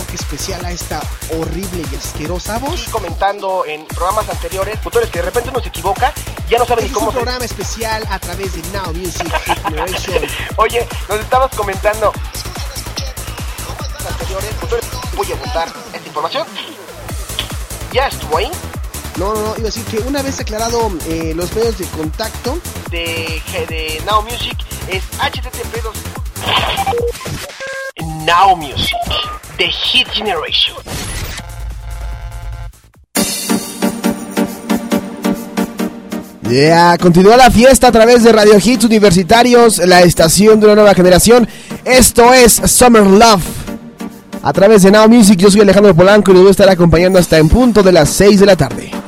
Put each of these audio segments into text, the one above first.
toque especial a esta horrible y asquerosa voz. Y comentando en programas anteriores, motores que de repente uno se equivoca, ya no saben ni cómo. Es un programa especial a través de Now Music Generation. Oye, nos estabas comentando anteriores, voy a apuntar esta información. Ya estuvo ahí. No, no, no, iba a decir que una vez aclarado eh, los medios de contacto de, de Now Music es http Now Music, The Hit Generation. Yeah, continúa la fiesta a través de Radio Hits Universitarios, la estación de una nueva generación. Esto es Summer Love. A través de Now Music, yo soy Alejandro Polanco y les voy a estar acompañando hasta en punto de las 6 de la tarde.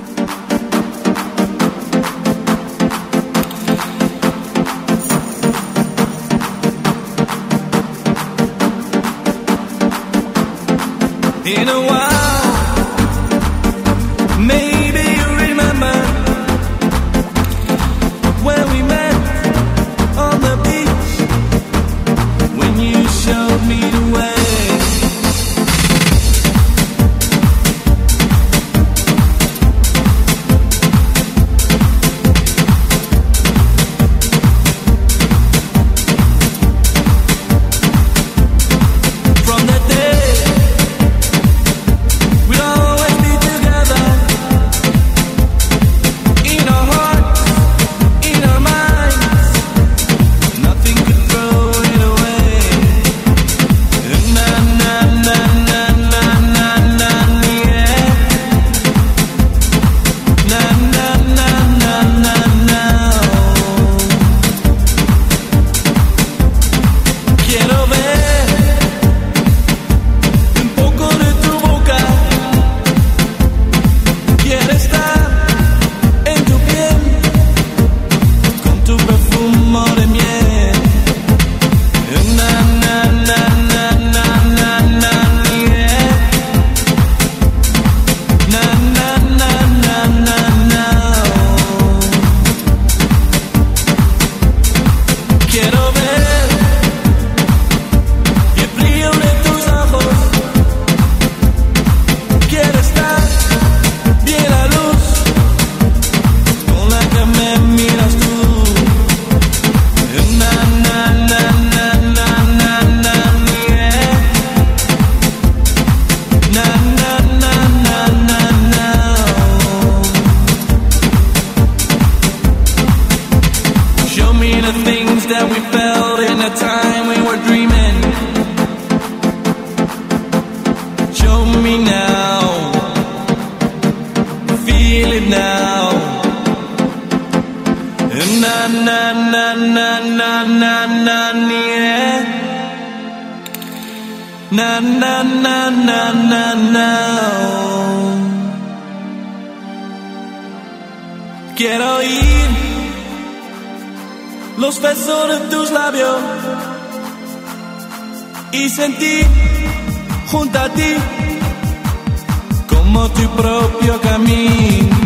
Things that we felt in the time we were dreaming. Show me now. Feel it now. Na na na na na na na yeah. Na na na na na na. Quiero ir los besos de tus labios y sentir junto a ti como tu propio camino.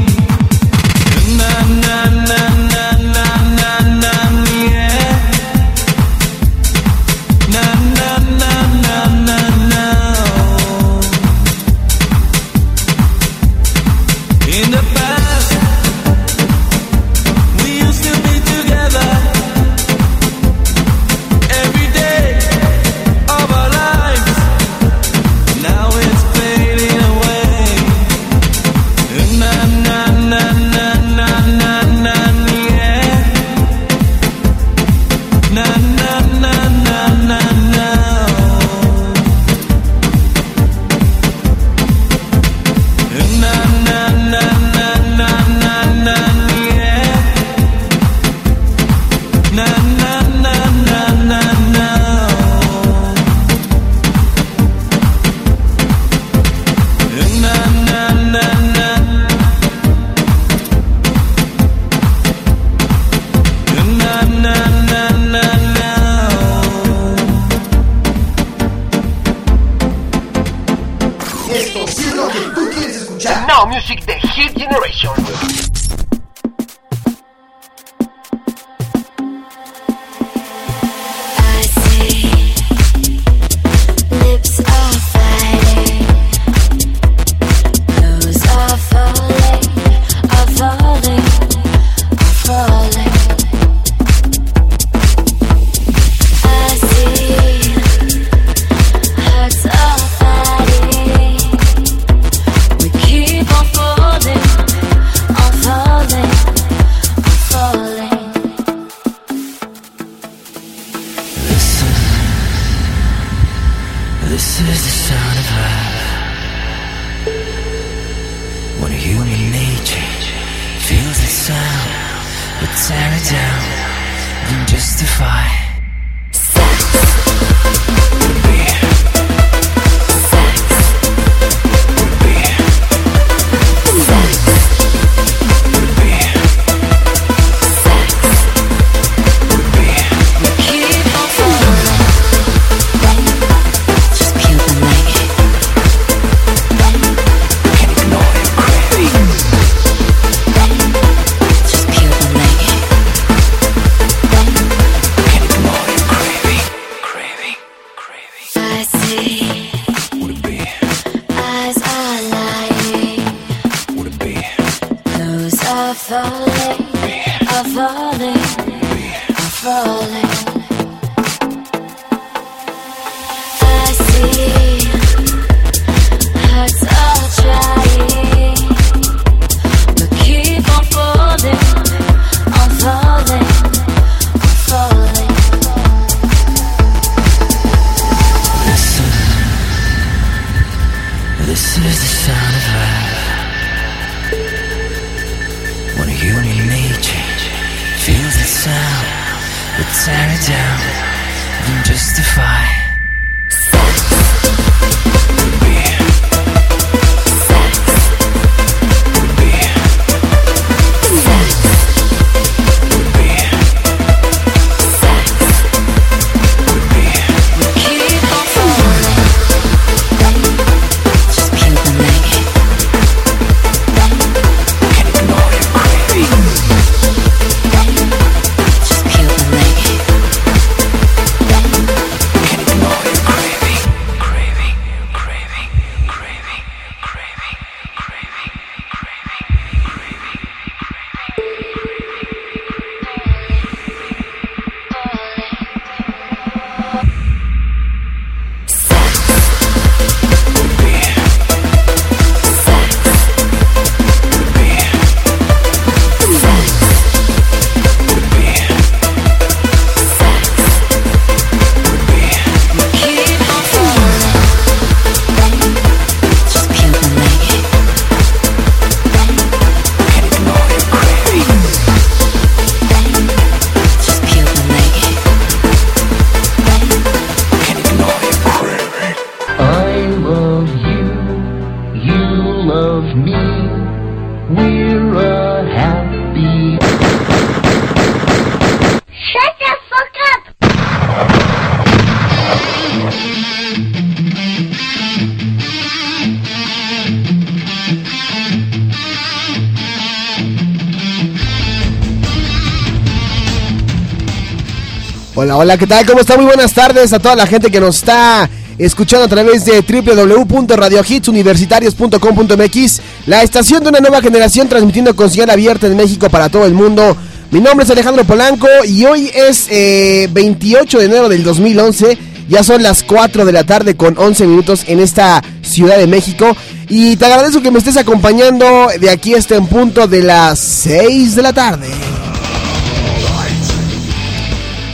Hola, ¿qué tal? ¿Cómo está? Muy buenas tardes a toda la gente que nos está escuchando a través de www.radiohitsuniversitarios.com.mx, la estación de una nueva generación transmitiendo con señal abierta en México para todo el mundo. Mi nombre es Alejandro Polanco y hoy es eh, 28 de enero del 2011. Ya son las 4 de la tarde con 11 minutos en esta Ciudad de México. Y te agradezco que me estés acompañando de aquí hasta en punto de las 6 de la tarde.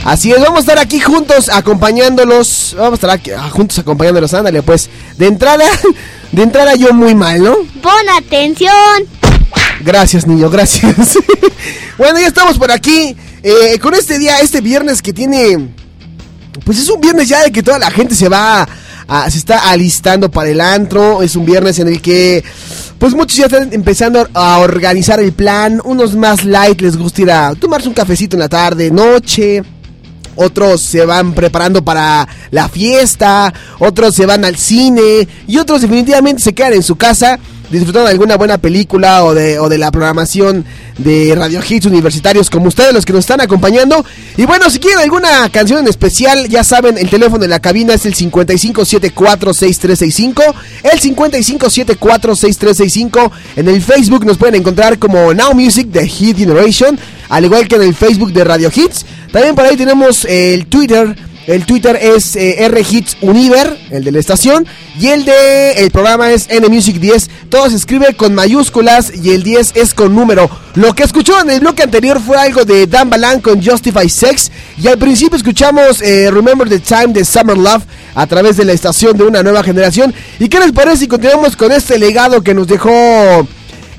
Así es, vamos a estar aquí juntos acompañándolos. Vamos a estar aquí, ah, juntos acompañándolos. Ándale, pues. De entrada, de entrada yo muy mal, ¿no? Pon atención. Gracias, niño, gracias. bueno, ya estamos por aquí. eh, con este día, este viernes que tiene. Pues es un viernes ya de que toda la gente se va. a- se está alistando para el antro. Es un viernes en el que. Pues muchos ya están empezando a organizar el plan. Unos más light les gusta ir a tomarse un cafecito en la tarde, noche. Otros se van preparando para la fiesta, otros se van al cine y otros definitivamente se quedan en su casa disfrutando de alguna buena película o de, o de la programación de Radio Hits universitarios como ustedes, los que nos están acompañando. Y bueno, si quieren alguna canción en especial, ya saben, el teléfono en la cabina es el 55746365, el 55746365. En el Facebook nos pueden encontrar como Now Music de Hit Generation, al igual que en el Facebook de Radio Hits. También por ahí tenemos el Twitter. El Twitter es eh, el de la estación, y el de el programa es NMusic 10. Todo se escribe con mayúsculas y el 10 es con número. Lo que escuchó en el bloque anterior fue algo de Dan Balan con Justify Sex. Y al principio escuchamos eh, Remember the Time de Summer Love a través de la estación de una nueva generación. ¿Y qué les parece si continuamos con este legado que nos dejó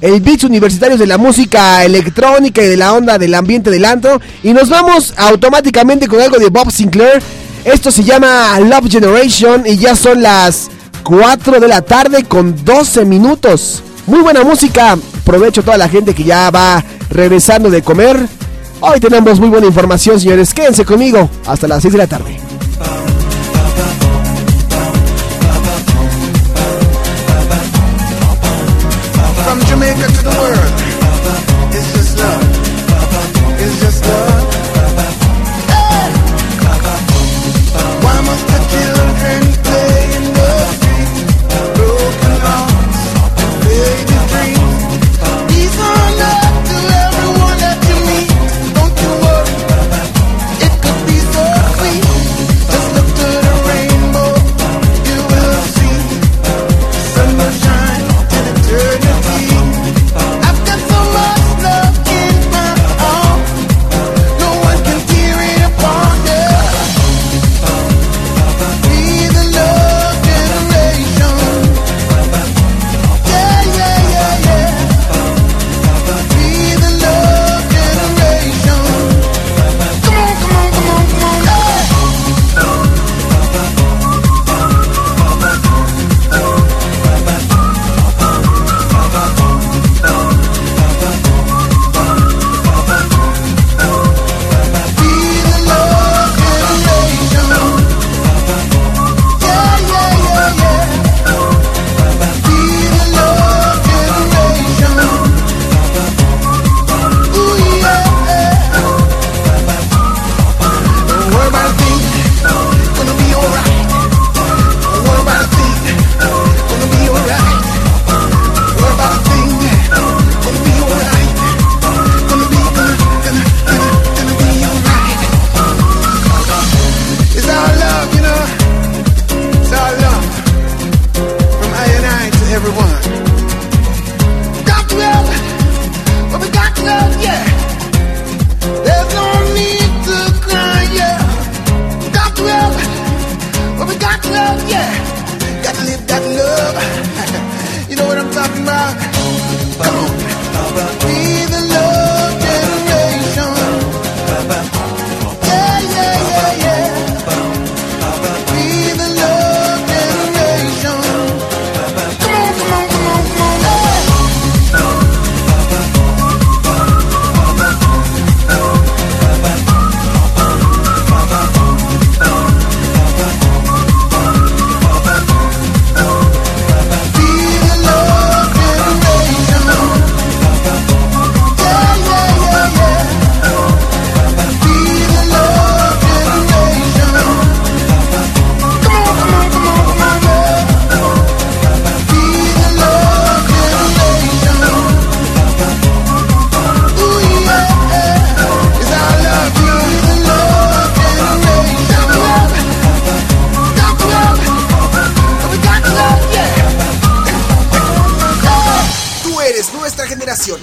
el Beats Universitarios de la música electrónica y de la onda del ambiente del antro. Y nos vamos automáticamente con algo de Bob Sinclair. Esto se llama Love Generation y ya son las 4 de la tarde con 12 minutos. Muy buena música. Aprovecho a toda la gente que ya va regresando de comer. Hoy tenemos muy buena información, señores. Quédense conmigo hasta las 6 de la tarde.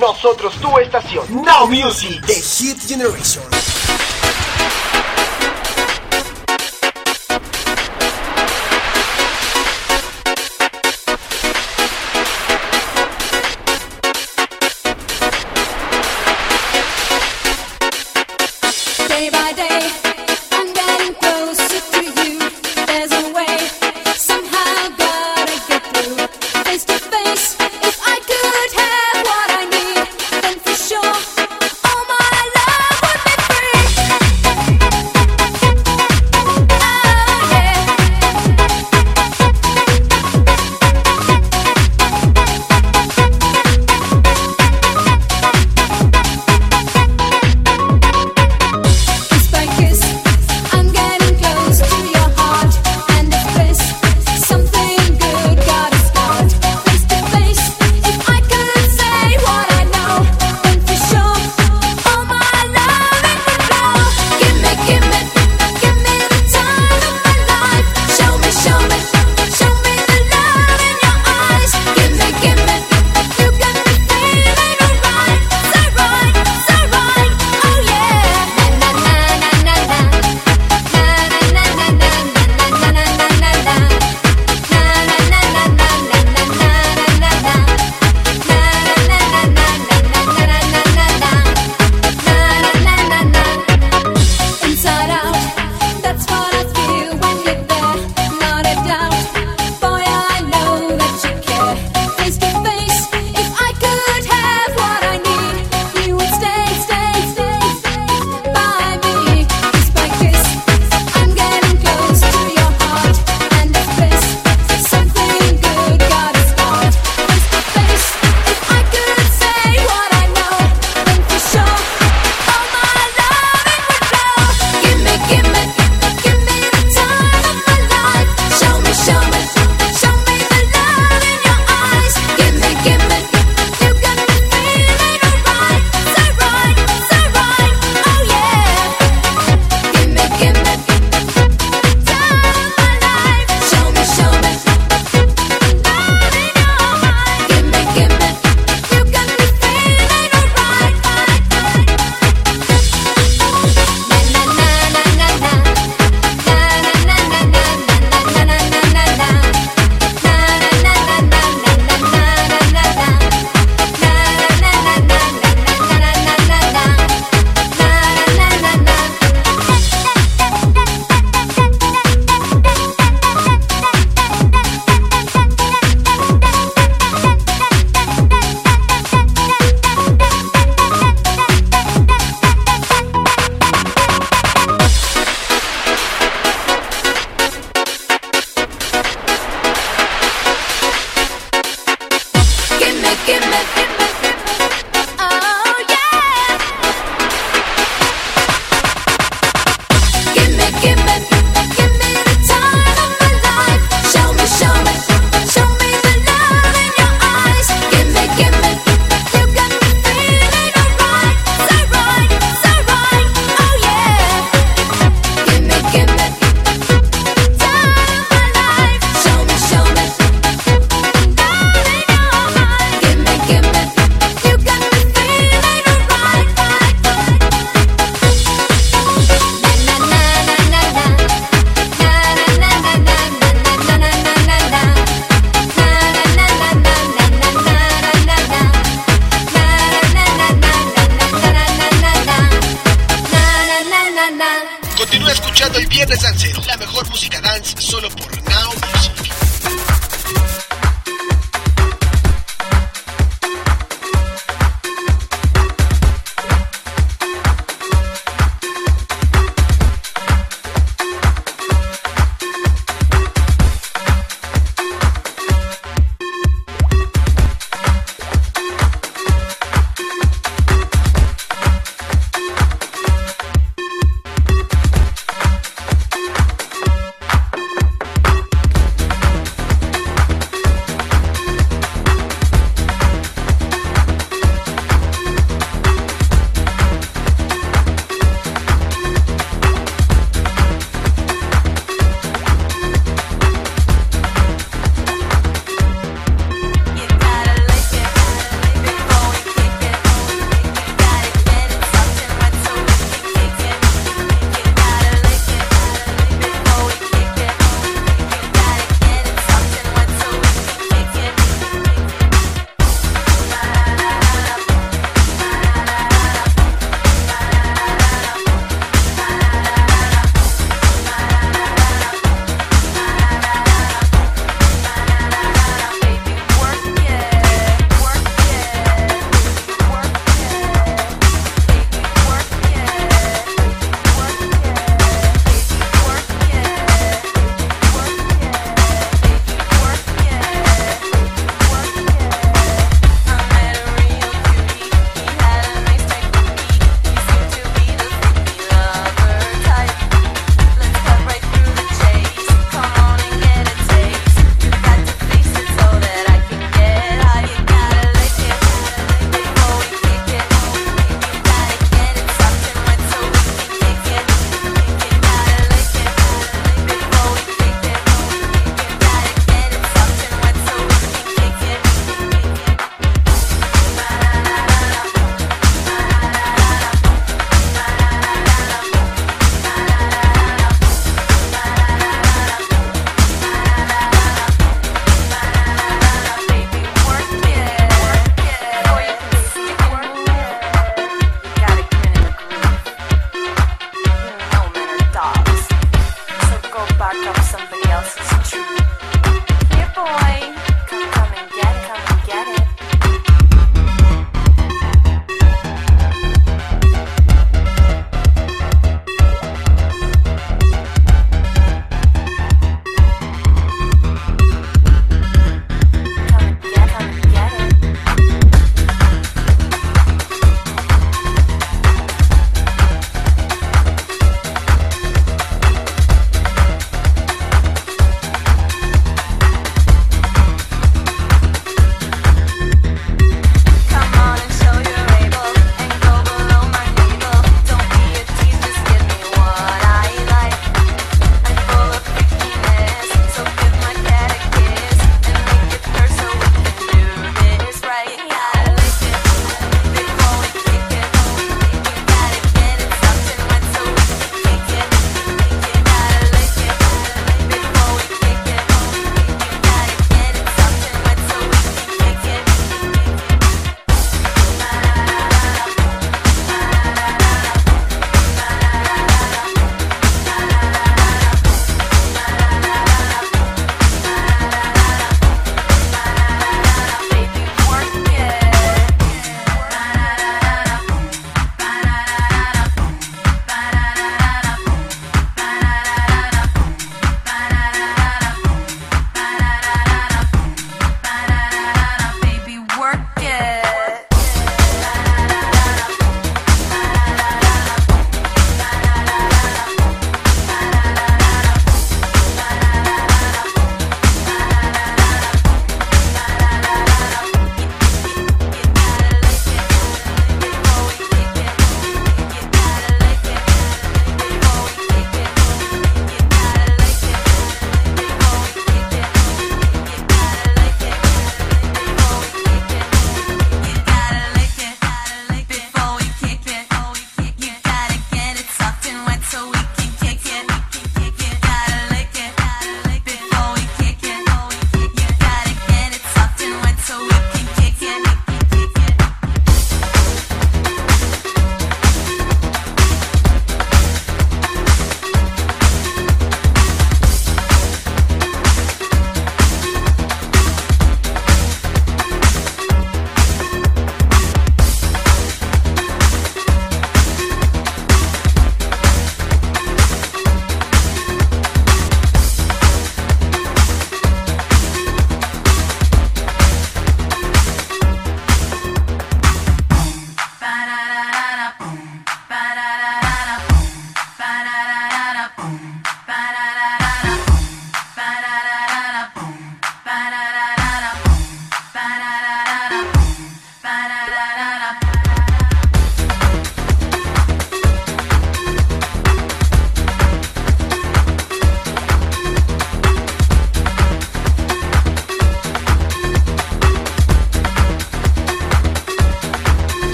Nosotros, tu estación. Now Music. The Hit Generation.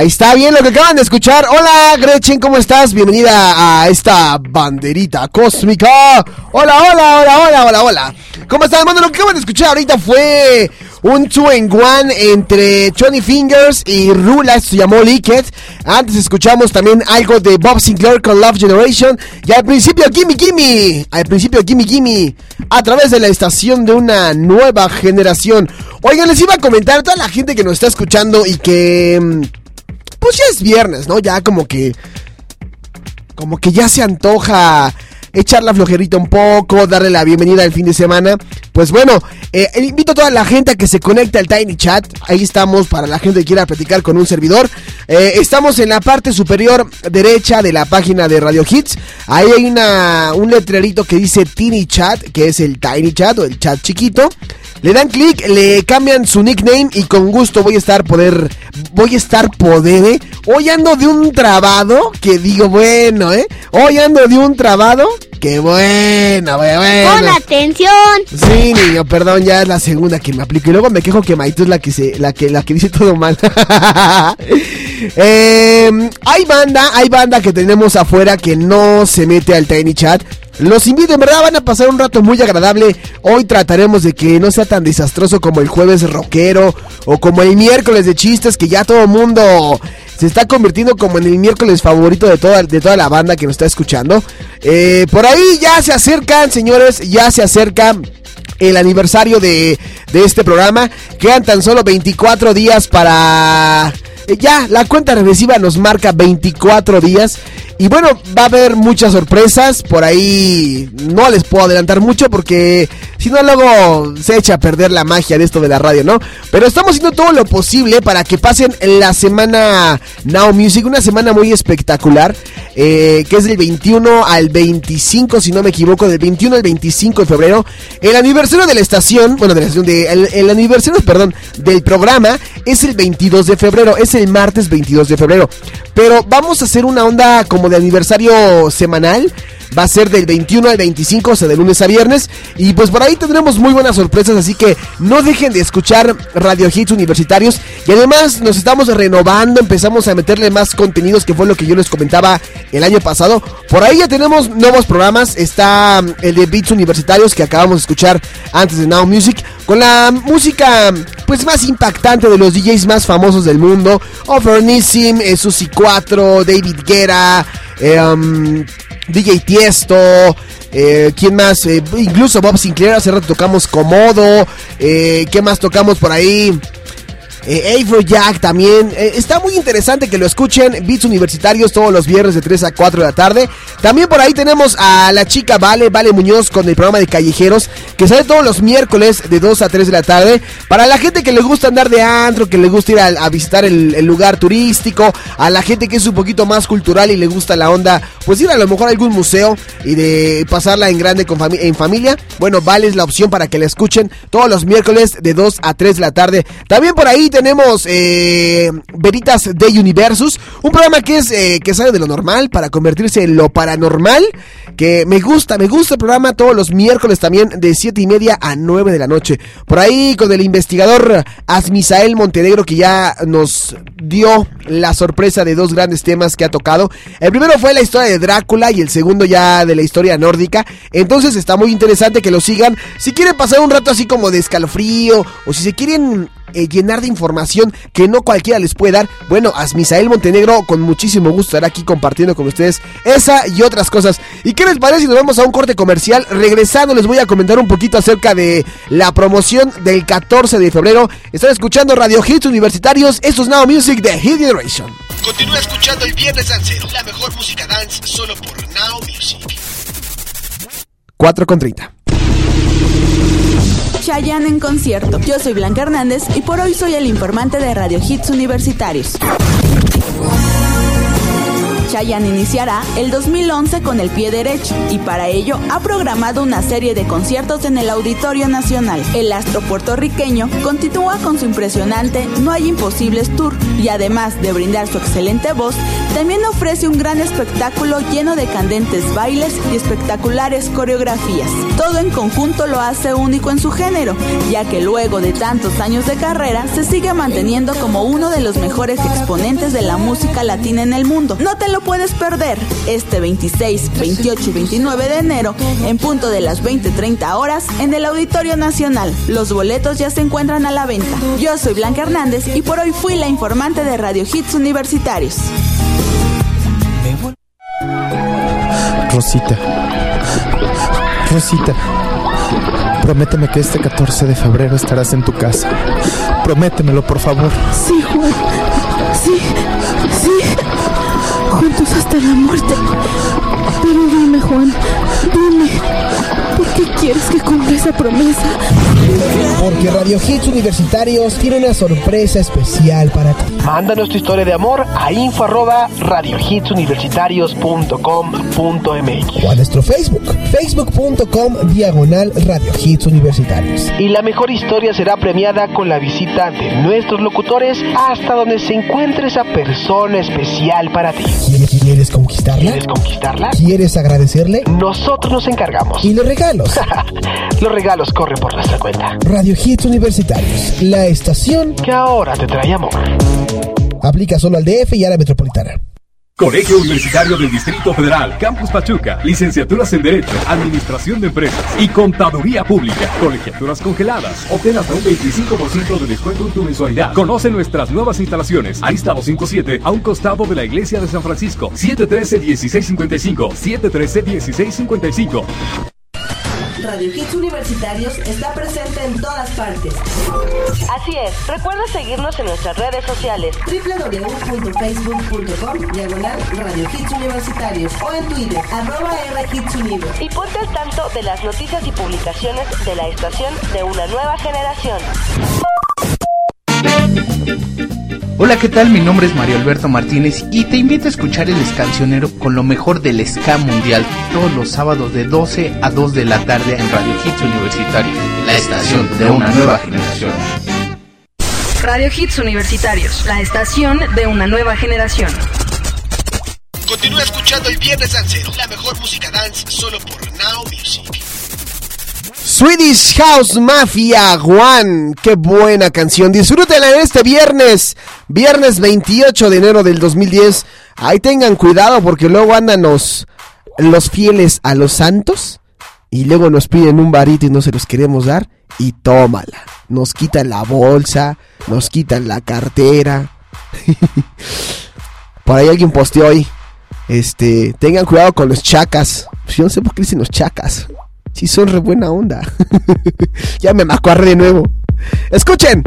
Ahí está bien lo que acaban de escuchar. Hola Gretchen, ¿cómo estás? Bienvenida a esta banderita cósmica. Hola, hola, hola, hola, hola, hola. ¿Cómo están? Bueno, lo que acaban de escuchar ahorita fue un two en one entre Johnny Fingers y Rula, esto se llamó Liquid. Antes escuchamos también algo de Bob Sinclair con Love Generation. Y al principio, Gimme Gimme. Al principio, Gimme Gimme. A través de la estación de una nueva generación. Oigan, les iba a comentar a toda la gente que nos está escuchando y que. Viernes, ¿no? Ya como que. Como que ya se antoja echar la flojerita un poco, darle la bienvenida al fin de semana. Pues bueno, eh, invito a toda la gente a que se conecte al Tiny Chat. Ahí estamos para la gente que quiera platicar con un servidor. Eh, estamos en la parte superior derecha de la página de Radio Hits. Ahí hay una, un letrerito que dice Tiny Chat, que es el Tiny Chat o el chat chiquito. Le dan clic, le cambian su nickname y con gusto voy a estar poder, voy a estar poder, ¿eh? Hoy ando de un trabado que digo, bueno, ¿eh? Hoy ando de un trabado que bueno, bueno, bueno. Pon atención. Sí, niño, perdón, ya es la segunda que me aplico. Y luego me quejo que Maito es la que se, la que, la que dice todo mal. Eh, hay banda, hay banda que tenemos afuera que no se mete al Tiny Chat. Los invito, en verdad van a pasar un rato muy agradable. Hoy trataremos de que no sea tan desastroso como el jueves rockero o como el miércoles de chistes que ya todo mundo se está convirtiendo como en el miércoles favorito de toda, de toda la banda que nos está escuchando. Eh, por ahí ya se acercan, señores, ya se acerca el aniversario de, de este programa. Quedan tan solo 24 días para... eh, Ya, la cuenta regresiva nos marca 24 días. Y bueno, va a haber muchas sorpresas. Por ahí no les puedo adelantar mucho porque si no luego se echa a perder la magia de esto de la radio, ¿no? Pero estamos haciendo todo lo posible para que pasen la semana Now Music, una semana muy espectacular, eh, que es del 21 al 25, si no me equivoco, del 21 al 25 de febrero. El aniversario de la estación, bueno, de la estación, de, el, el aniversario, perdón, del programa es el 22 de febrero, es el martes 22 de febrero. Pero vamos a hacer una onda como de aniversario semanal. Va a ser del 21 al 25, o sea, de lunes a viernes. Y pues por ahí tendremos muy buenas sorpresas, así que no dejen de escuchar Radio Hits Universitarios. Y además nos estamos renovando, empezamos a meterle más contenidos, que fue lo que yo les comentaba el año pasado. Por ahí ya tenemos nuevos programas. Está mm, el de Beats Universitarios que acabamos de escuchar antes de Now Music. Con la música pues más impactante de los DJs más famosos del mundo. Overnissim, eh, Susi 4, David Guerra, eh, um, DJ Tiesto, eh, ¿quién más? Eh, incluso Bob Sinclair, hace rato tocamos Comodo, eh, ¿qué más tocamos por ahí? Eh, Jack también. Eh, está muy interesante que lo escuchen. Beats universitarios todos los viernes de 3 a 4 de la tarde. También por ahí tenemos a la chica Vale, Vale Muñoz con el programa de Callejeros. Que sale todos los miércoles de 2 a 3 de la tarde. Para la gente que le gusta andar de antro, que le gusta ir a, visitar el, el lugar turístico. A la gente que es un poquito más cultural y le gusta la onda. Pues ir a lo mejor a algún museo y de pasarla en grande con fami- en familia. Bueno, Vale es la opción para que la escuchen todos los miércoles de 2 a 3 de la tarde. También por ahí tenemos eh, Veritas de Universus, un programa que es eh, que sale de lo normal para convertirse en lo paranormal. Que me gusta, me gusta el programa todos los miércoles también de 7 y media a 9 de la noche. Por ahí con el investigador Asmisael Montenegro que ya nos dio la sorpresa de dos grandes temas que ha tocado. El primero fue la historia de Drácula y el segundo ya de la historia nórdica. Entonces está muy interesante que lo sigan. Si quieren pasar un rato así como de escalofrío o si se quieren eh, llenar de información que no cualquiera les puede dar. Bueno, Asmisael Montenegro con muchísimo gusto estará aquí compartiendo con ustedes esa y otras cosas. ¿Y qué les parece si nos vamos a un corte comercial? Regresando les voy a comentar un poquito acerca de la promoción del 14 de febrero. Están escuchando Radio Hits Universitarios. Esto es Now Music de Hit Generation. Continúa escuchando el Viernes Dancero, la mejor música dance solo por Now Music. 4 con 30. Chayanne en concierto. Yo soy Blanca Hernández y por hoy soy el informante de Radio Hits Universitarios. Chayanne iniciará el 2011 con el pie derecho y para ello ha programado una serie de conciertos en el Auditorio Nacional. El astro puertorriqueño continúa con su impresionante No hay imposibles tour y además de brindar su excelente voz, también ofrece un gran espectáculo lleno de candentes bailes y espectaculares coreografías. Todo en conjunto lo hace único en su género, ya que luego de tantos años de carrera se sigue manteniendo como uno de los mejores exponentes de la música latina en el mundo. No te lo puedes perder este 26, 28 y 29 de enero en punto de las 20:30 horas en el Auditorio Nacional. Los boletos ya se encuentran a la venta. Yo soy Blanca Hernández y por hoy fui la informante de Radio Hits Universitarios. Rosita. Rosita. Prométeme que este 14 de febrero estarás en tu casa. Prométemelo, por favor. Sí, Juan. Sí, sí. Hasta la muerte. Pero dime, Juan, dime. ¿Por qué quieres que cumpla esa promesa? Porque Radio Hits Universitarios tiene una sorpresa especial para ti. Mándanos tu historia de amor a info arroba radiohitsuniversitarios.com.mx O a nuestro Facebook, facebook.com diagonal Radio Hits Universitarios. Y la mejor historia será premiada con la visita de nuestros locutores hasta donde se encuentre esa persona especial para ti. ¿Quieres, quieres conquistarla? ¿Quieres conquistarla? ¿Quieres agradecerle? Nosotros nos encargamos. ¿Y los regalos? Los regalos corren por nuestra cuenta. Radio Hits Universitarios, la estación que ahora te trae amor. Aplica solo al DF y a la metropolitana. Colegio Universitario del Distrito Federal, Campus Pachuca, licenciaturas en Derecho, Administración de Empresas y Contaduría Pública, colegiaturas congeladas. Obtén hasta un 25% de descuento en tu mensualidad. Conoce nuestras nuevas instalaciones. Arista 257, a un costado de la Iglesia de San Francisco. 713-1655, 713-1655. Radio Hits Universitarios está presente en todas partes. Así es, recuerda seguirnos en nuestras redes sociales www.facebook.com diagonal Radio Hits Universitarios o en Twitter arroba R Hits Univer. y ponte al tanto de las noticias y publicaciones de la estación de una nueva generación. Hola, ¿qué tal? Mi nombre es Mario Alberto Martínez y te invito a escuchar el Escancionero con lo mejor del ska mundial todos los sábados de 12 a 2 de la tarde en Radio Hits Universitario, la estación de una nueva generación. Radio Hits Universitarios, la estación de una nueva generación. Continúa escuchando el Viernes Dancero, la mejor música dance solo por Now Music. Swedish House Mafia One. Qué buena canción. Disfrútenla en este viernes. Viernes 28 de enero del 2010. Ahí tengan cuidado porque luego andan los, los fieles a los santos. Y luego nos piden un varito y no se los queremos dar. Y tómala. Nos quitan la bolsa. Nos quitan la cartera. Por ahí alguien posteó hoy. Este, tengan cuidado con los chacas. Yo no sé por qué dicen los chacas. Si son re buena onda. ya me macuarré de nuevo. Escuchen.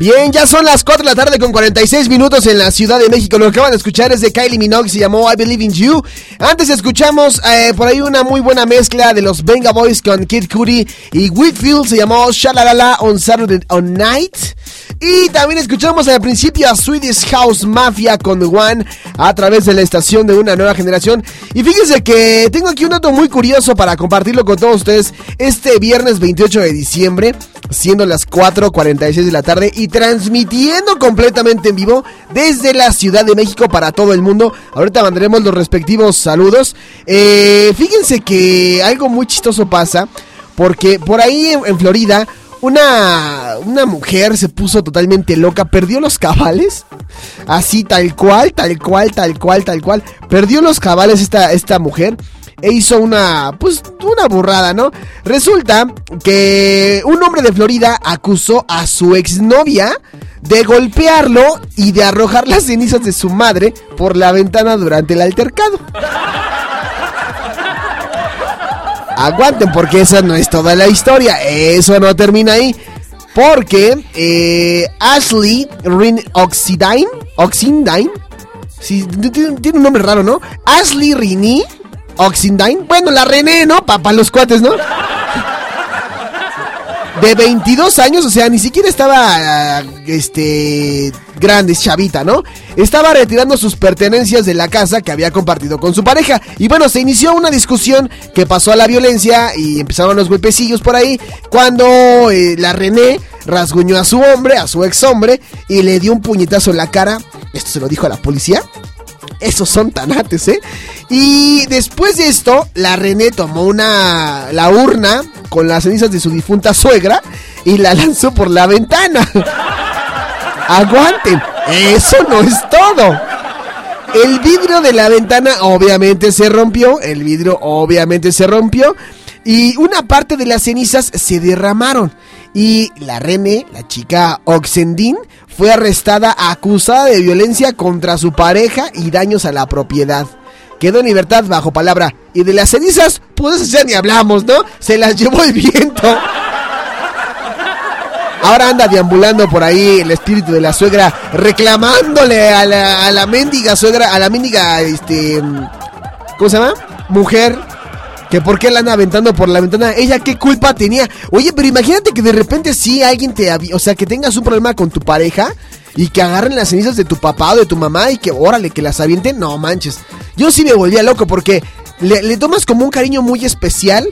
Bien, ya son las 4 de la tarde con 46 minutos en la Ciudad de México. Lo que acaban de escuchar es de Kylie Minogue, se llamó I Believe in You. Antes escuchamos eh, por ahí una muy buena mezcla de los Venga Boys con Kid Cudi y Whitfield, se llamó Shalalala on Saturday on Night. Y también escuchamos al principio a Swedish House Mafia con One a través de la estación de una nueva generación. Y fíjense que tengo aquí un dato muy curioso para compartirlo con todos ustedes este viernes 28 de diciembre, siendo las 4.46 de la tarde y transmitiendo completamente en vivo desde la Ciudad de México para todo el mundo. Ahorita mandaremos los respectivos saludos. Eh, fíjense que algo muy chistoso pasa porque por ahí en, en Florida una, una mujer se puso totalmente loca, perdió los cabales, así tal cual, tal cual, tal cual, tal cual, perdió los cabales esta, esta mujer e hizo una, pues, una burrada, ¿no? Resulta que un hombre de Florida acusó a su exnovia de golpearlo y de arrojar las cenizas de su madre por la ventana durante el altercado. Aguanten porque esa no es toda la historia. Eso no termina ahí. Porque eh, Ashley Rin Oxidine, Oxindine, tiene, un nombre raro, ¿no? Ashley Rini Oxindine, bueno, la René, ¿no? Para los cuates, ¿no? De 22 años, o sea, ni siquiera estaba, este, grande, chavita, ¿no? Estaba retirando sus pertenencias de la casa que había compartido con su pareja. Y bueno, se inició una discusión que pasó a la violencia y empezaron los golpecillos por ahí cuando eh, la René rasguñó a su hombre, a su ex hombre, y le dio un puñetazo en la cara. Esto se lo dijo a la policía. Esos son tanates, ¿eh? Y después de esto, la René tomó una. la urna con las cenizas de su difunta suegra y la lanzó por la ventana. Aguanten, eso no es todo. El vidrio de la ventana obviamente se rompió, el vidrio obviamente se rompió y una parte de las cenizas se derramaron. Y la René, la chica Oxendin, fue arrestada acusada de violencia contra su pareja y daños a la propiedad. Quedó en libertad bajo palabra. Y de las cenizas, pues ya ni hablamos, ¿no? Se las llevó el viento. Ahora anda deambulando por ahí el espíritu de la suegra, reclamándole a la, a la mendiga suegra, a la mendiga, este, ¿cómo se llama? Mujer, que por qué la anda aventando por la ventana. Ella qué culpa tenía. Oye, pero imagínate que de repente sí alguien te, o sea, que tengas un problema con tu pareja y que agarren las cenizas de tu papá o de tu mamá y que, órale, que las avienten. No manches. Yo sí me volvía loco porque le, tomas como un cariño muy especial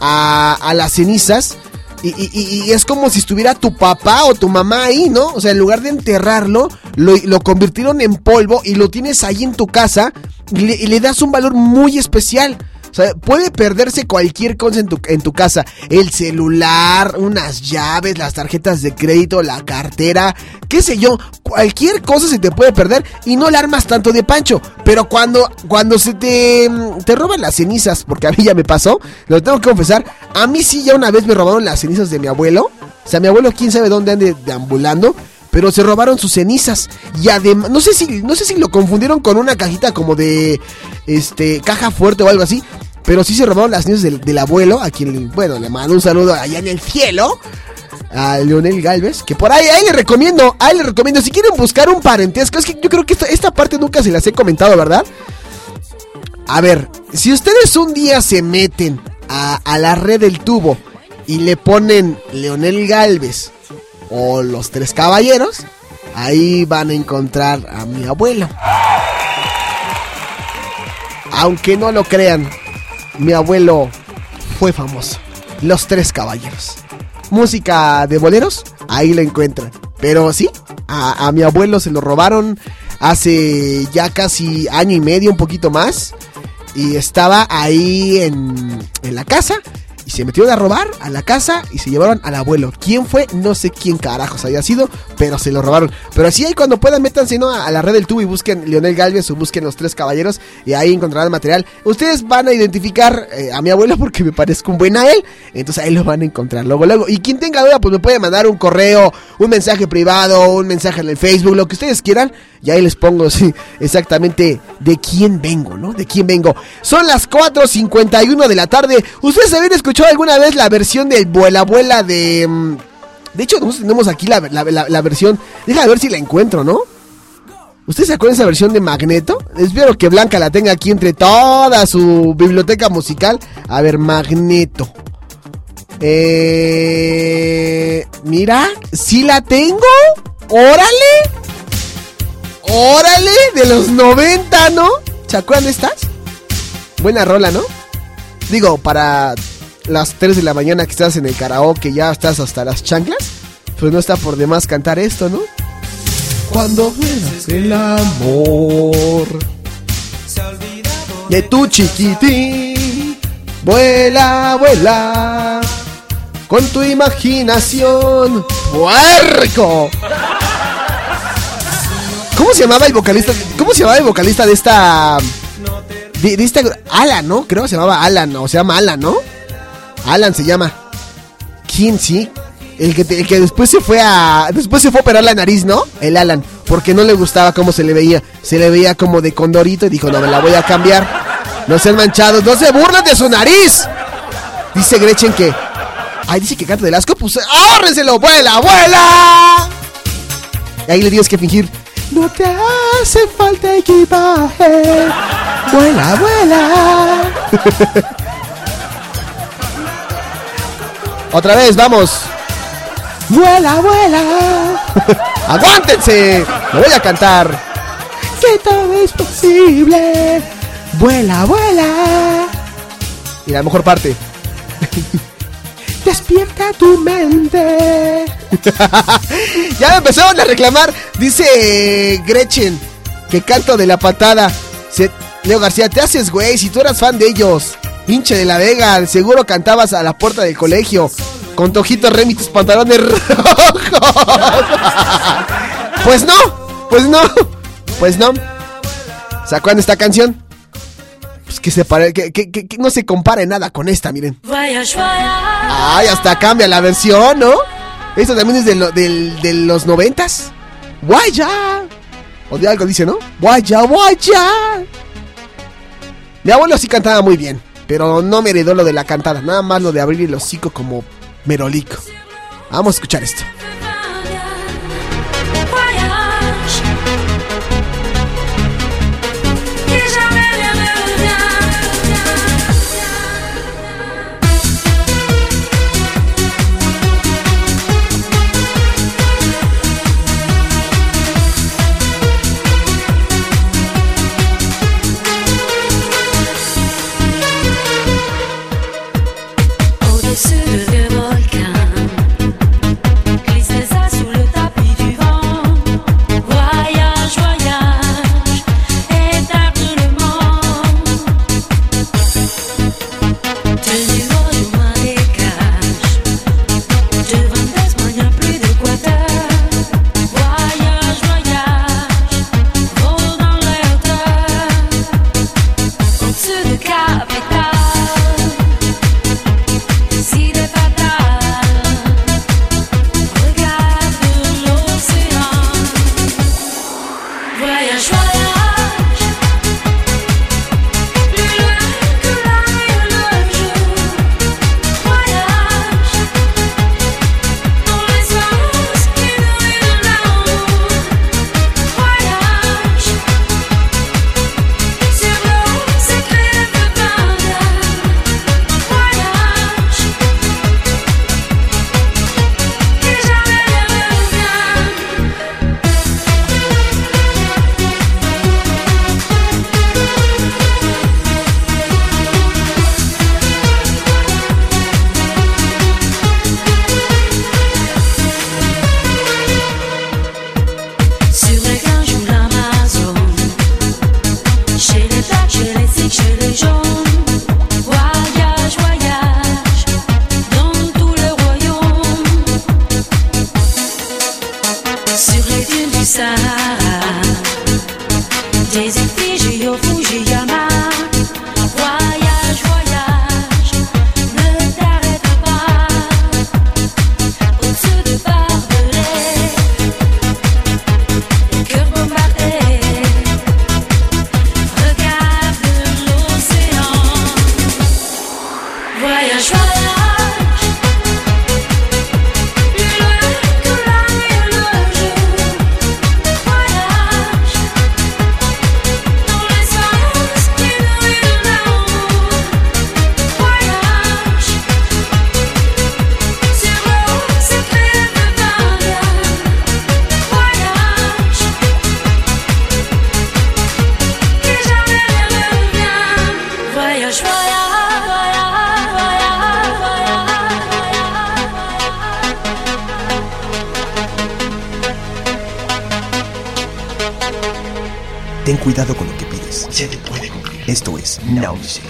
a, las cenizas. Y, es como si estuviera tu papá o tu mamá ahí, ¿no? O sea, en lugar de enterrarlo, lo, lo convirtieron en polvo y lo tienes ahí en tu casa y le das un valor muy especial. O sea, puede perderse cualquier cosa en tu, casa. El celular, unas llaves, las tarjetas de crédito, la cartera, qué sé yo. Cualquier cosa se te puede perder y no la armas tanto de pancho. Pero cuando, cuando se te, mm, te roban las cenizas, porque a mí ya me pasó, lo tengo que confesar, a mí sí ya una vez me robaron las cenizas de mi abuelo. O sea, mi abuelo quién sabe dónde ande deambulando. Pero se robaron sus cenizas. Y además, no sé si, no sé si lo confundieron con una cajita como de este caja fuerte o algo así. Pero sí se robaron las cenizas del, del abuelo, a quien, bueno, le mando un saludo allá en el cielo. A Leonel Galvez, que por ahí, ahí le recomiendo, ahí le recomiendo, si quieren buscar un parentesco, es que yo creo que esta, esta parte nunca se las he comentado, ¿verdad? A ver, si ustedes un día se meten a, a la red del tubo y le ponen Leonel Galvez o los tres caballeros, ahí van a encontrar a mi abuelo. Aunque no lo crean, mi abuelo fue famoso. Los tres caballeros. Música de boleros, ahí la encuentran. Pero sí, a, a mi abuelo se lo robaron hace ya casi año y medio, un poquito más. Y estaba ahí en, en la casa. Y se metieron a robar a la casa y se llevaron al abuelo. ¿Quién fue? No sé quién carajos haya sido, pero se lo robaron. Pero así ahí cuando puedan, métanse ¿no? a, a la red del tubo y busquen Leonel Galvez o busquen los tres caballeros y ahí encontrarán material. Ustedes van a identificar eh, a mi abuelo porque me parezco un buen a él. Entonces ahí lo van a encontrar luego, luego. Y quien tenga duda, pues me puede mandar un correo, un mensaje privado, un mensaje en el Facebook, lo que ustedes quieran. Y ahí les pongo sí, exactamente de quién vengo, ¿no? De quién vengo. Son las 4.51 de la tarde. ¿Ustedes habían escuchado alguna vez la versión del Vuela Abuela de... mm, De hecho, tenemos aquí la, la- versión... Déjame ver si la encuentro, ¿no? ¿Ustedes se acuerdan de esa versión de Magneto? Espero que Blanca la tenga aquí entre toda su biblioteca musical. A ver, Magneto. Eh, mira, si la tengo. Órale. Órale, de los 90, ¿no? ¿Se acuerdan de? Buena rola, ¿no? Digo, para las 3 de la mañana que estás en el karaoke, ya estás hasta las chanclas. Pues no está por demás cantar esto, ¿no? Cuando veas el amor de tu chiquitín, vuela, vuela, con tu imaginación, puerco. ¿Cómo se llamaba el vocalista? ¿Cómo se llamaba el vocalista de esta de, de Alan, ¿no? Creo que se llamaba Alan, o se llama ¿no? Alan se llama. ¿Quién sí? El que, después se fue a. Después se fue a operar la nariz, ¿no? El Alan. Porque no le gustaba cómo se le veía. Se le veía como de condorito y dijo, no, me la voy a cambiar. No sean manchados, no se burlen de su nariz. Dice Gretchen que. Ay, dice que canta del asco. Pues ¡ahórrenselo! ¡Vuela, vuela! Y ahí le tienes que fingir. No te hace falta equipaje. Vuela, vuela. Otra vez, vamos. Vuela, vuela. Aguántense. Lo voy a cantar. Que todo es posible. Vuela, vuela. Y la mejor parte. Despierta tu mente. ya me empezaron a reclamar. Dice Gretchen que canto de la patada. Se- Leo García, te haces güey si tú eras fan de ellos. Hinche de la Vega, seguro cantabas a la puerta del colegio. Con tu ojito Remy y tus pantalones rojos. pues no, pues no, pues no. ¿Sacan esta canción? Pues que se pare, que, que- que- que no se compare nada con esta, miren. Ay, hasta cambia la versión, ¿no? Esto también es de, lo- del- de los noventas. Guaya. O de algo dice, ¿no? Guaya, guaya. Mi abuelo sí cantaba muy bien, pero no me heredó lo de la cantada, nada más lo de abrir el hocico como merolico. Vamos a escuchar esto. Que. Se te puede cumplir. Esto es Now Music.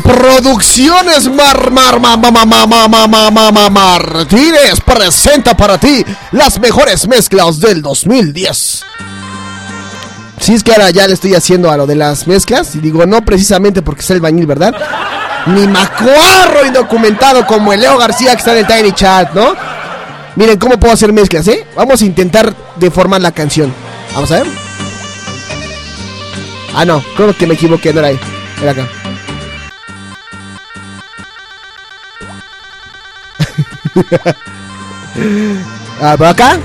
Producciones Mar, Mar, Mar, Mar, Mar, Mar, Martínez presenta para ti las mejores mezclas del 2010. Si es que ahora ya le estoy haciendo a lo de las mezclas, y digo no precisamente porque es el bañil, ¿verdad? Ni macuarro indocumentado como el Leo García que está en el Tiny Chat, ¿no? Miren cómo puedo hacer mezclas, ¿eh? Vamos a intentar deformar la canción. Vamos a ver. Ah, no, creo que me equivoqué, no era ahí. Era acá. ah, pero acá.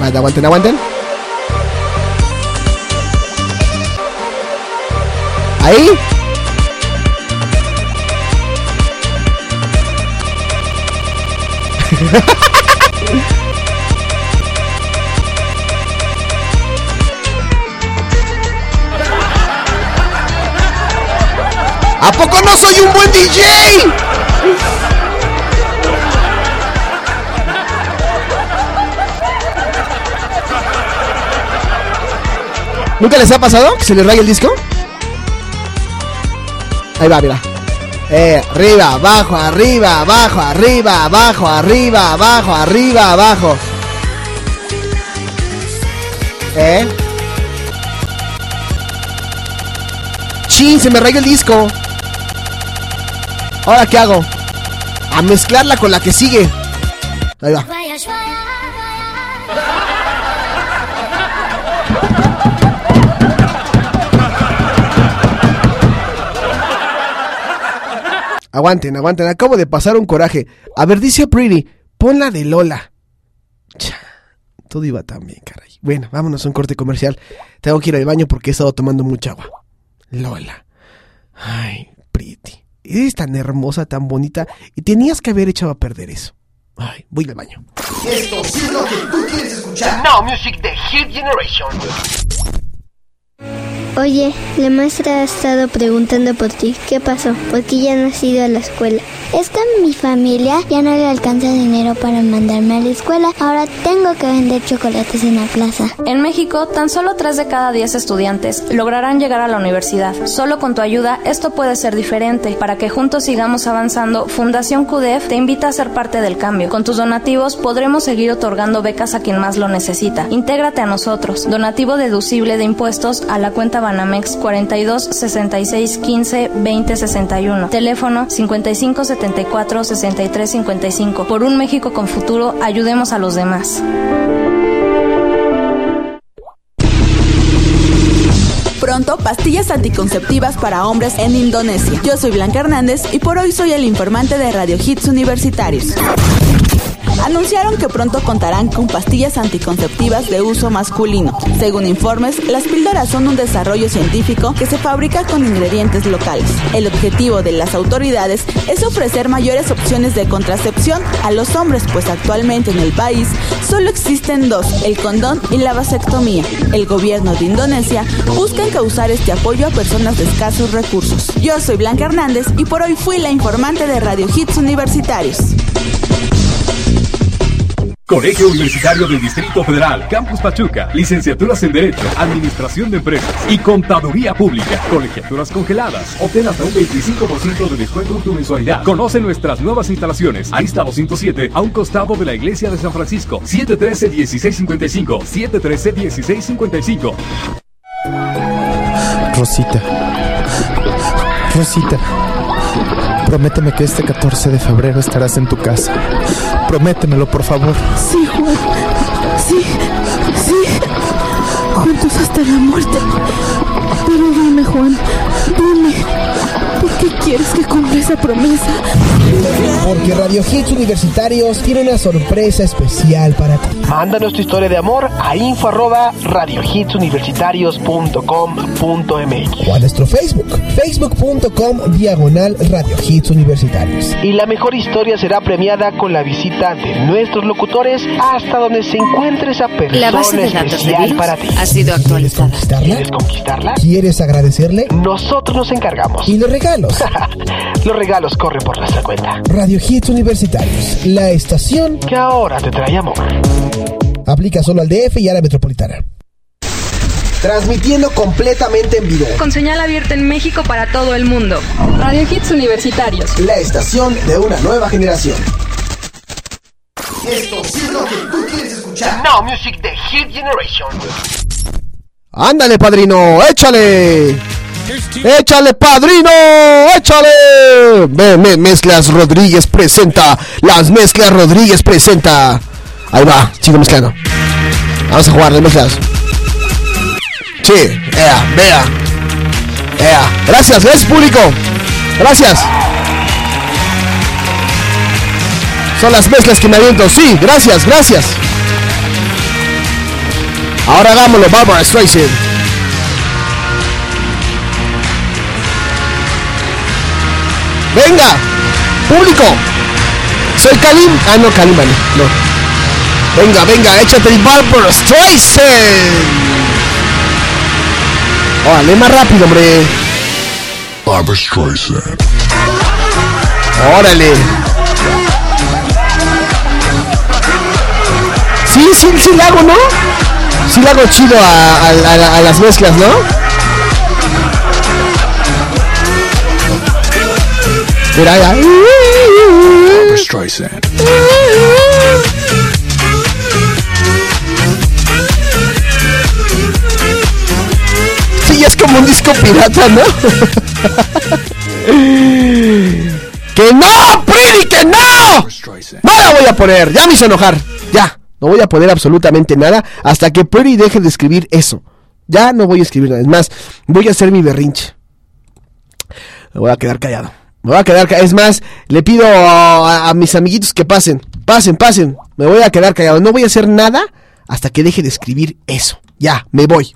Vale, aguanten, aguanten. Ahí. ¿A poco no soy un buen DJ? ¿Nunca les ha pasado que se les raya el disco? Ahí va, mira. Eh, arriba, abajo, arriba, abajo, arriba, abajo, arriba, abajo, arriba, abajo. ¿Eh? Chin, se me rayó el disco. ¿Ahora qué hago? A mezclarla con la que sigue. Ahí va. Aguanten, aguanten. Acabo de pasar un coraje. A ver, dice Pretty, pon la de Lola. Cha, todo iba tan bien, caray. Bueno, vámonos a un corte comercial. Tengo que ir al baño porque he estado tomando mucha agua. Lola. Ay, Pretty. Eres tan hermosa, tan bonita. Y tenías que haber echado a perder eso. Ay, voy al baño. Esto sí es lo que tú quieres escuchar. Now Music de Hit Generation. Oye, la maestra ha estado preguntando por ti. ¿Qué pasó? ¿Por qué ya no has ido a la escuela? Es que mi familia ya no le alcanza dinero para mandarme a la escuela. Ahora tengo que vender chocolates en la plaza. En México, tan solo 3 de cada 10 estudiantes lograrán llegar a la universidad. Solo con tu ayuda esto puede ser diferente. Para que juntos sigamos avanzando, Fundación CUDEF te invita a ser parte del cambio. Con tus donativos podremos seguir otorgando becas a quien más lo necesita. Intégrate a nosotros. Donativo deducible de impuestos a la cuenta Banamex 42 66 15 20 61. Teléfono 55 74 63 55. Por un México con futuro, ayudemos a los demás. Pronto, pastillas anticonceptivas para hombres en Indonesia. Yo soy Blanca Hernández y por hoy soy el informante de Radio Hits Universitarios. Anunciaron que pronto contarán con pastillas anticonceptivas de uso masculino. Según informes, las píldoras son un desarrollo científico que se fabrica con ingredientes locales. El objetivo de las autoridades es ofrecer mayores opciones de contracepción a los hombres, pues actualmente en el país solo existen dos, el condón y la vasectomía. El gobierno de Indonesia busca encauzar este apoyo a personas de escasos recursos. Yo soy Blanca Hernández y por hoy fui la informante de Radio Hits Universitarios. Colegio Universitario del Distrito Federal, Campus Pachuca, licenciaturas en Derecho, Administración de Empresas y Contaduría Pública, colegiaturas congeladas. Obtén hasta un 25% de descuento en tu mensualidad. Conoce nuestras nuevas instalaciones. Arista 207, a un costado de la Iglesia de San Francisco. 713-1655, 713-1655. Rosita. Rosita. Prométeme que este 14 de febrero estarás en tu casa. Prométemelo, por favor. Sí, Juan. Sí, sí. Juntos hasta la muerte. Pero dime, Juan, dime. ¿Por qué quieres que cumpla esa promesa? Porque Radio Hits Universitarios tiene una sorpresa especial para ti. Mándanos tu historia de amor a info arroba radiohitsuniversitarios.com.mx O a nuestro Facebook, facebook.com diagonal Radio Hits Universitarios. Y la mejor historia será premiada con la visita de nuestros locutores hasta donde se encuentre esa persona La base de datos de especial para ti. ha sido actualizada. ¿Quieres conquistarla? ¿Quieres agradecerle? Nosotros nos encargamos. ¿Y los regalos? Los regalos corren por nuestra cuenta. Radio Hits Universitarios, la estación que ahora te trae amor. Aplica solo al DF y a la metropolitana. Transmitiendo completamente en vivo. Con señal abierta en México para todo el mundo. Radio Hits Universitarios. La estación de una nueva generación. Esto sí es lo que tú quieres escuchar. Now Music de Hit Generation. Ándale, padrino, échale. Échale, padrino, échale. Me- me- mezclas Rodríguez presenta. Las mezclas Rodríguez presenta. Ahí va, sigo mezclando. Vamos a jugar de mezclas. Sí, ea, vea. Ea. Gracias, gracias público. Gracias. Son las mezclas que me aviento. Sí, gracias, gracias. Ahora hagámoslo, Barbara Streisand. Venga, público. Soy Kalim. Ah, no, Kalim, vale. No. Venga, venga, échate el Barbara Streisand. Órale, más rápido, hombre. Barbara Streisand. Órale. Sí, sí, sí, la hago, ¿no? Sí, la hago chido a, a, a las mezclas, ¿no? Mira ya. Sí, es como un disco pirata, ¿no? ¡Que no, Pretty, que no! No la voy a poner, ya me hizo enojar. Ya, no voy a poner absolutamente nada hasta que Pretty deje de escribir eso. Ya no voy a escribir nada. Es más, voy a hacer mi berrinche. Me voy a quedar callado. Me voy a quedar. Es más, le pido a, a, mis amiguitos que pasen. Pasen, pasen. Me voy a quedar callado. No voy a hacer nada hasta que deje de escribir eso. Ya, me voy.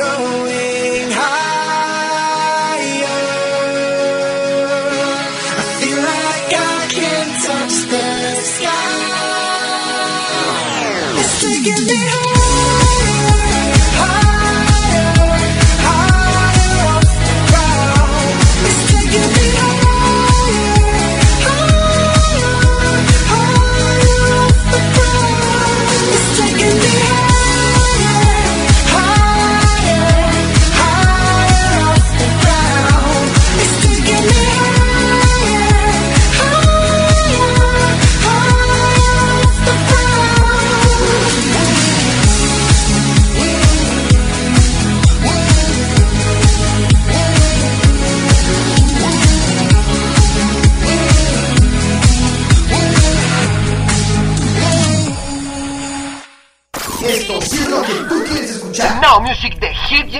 Me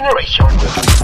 Generation.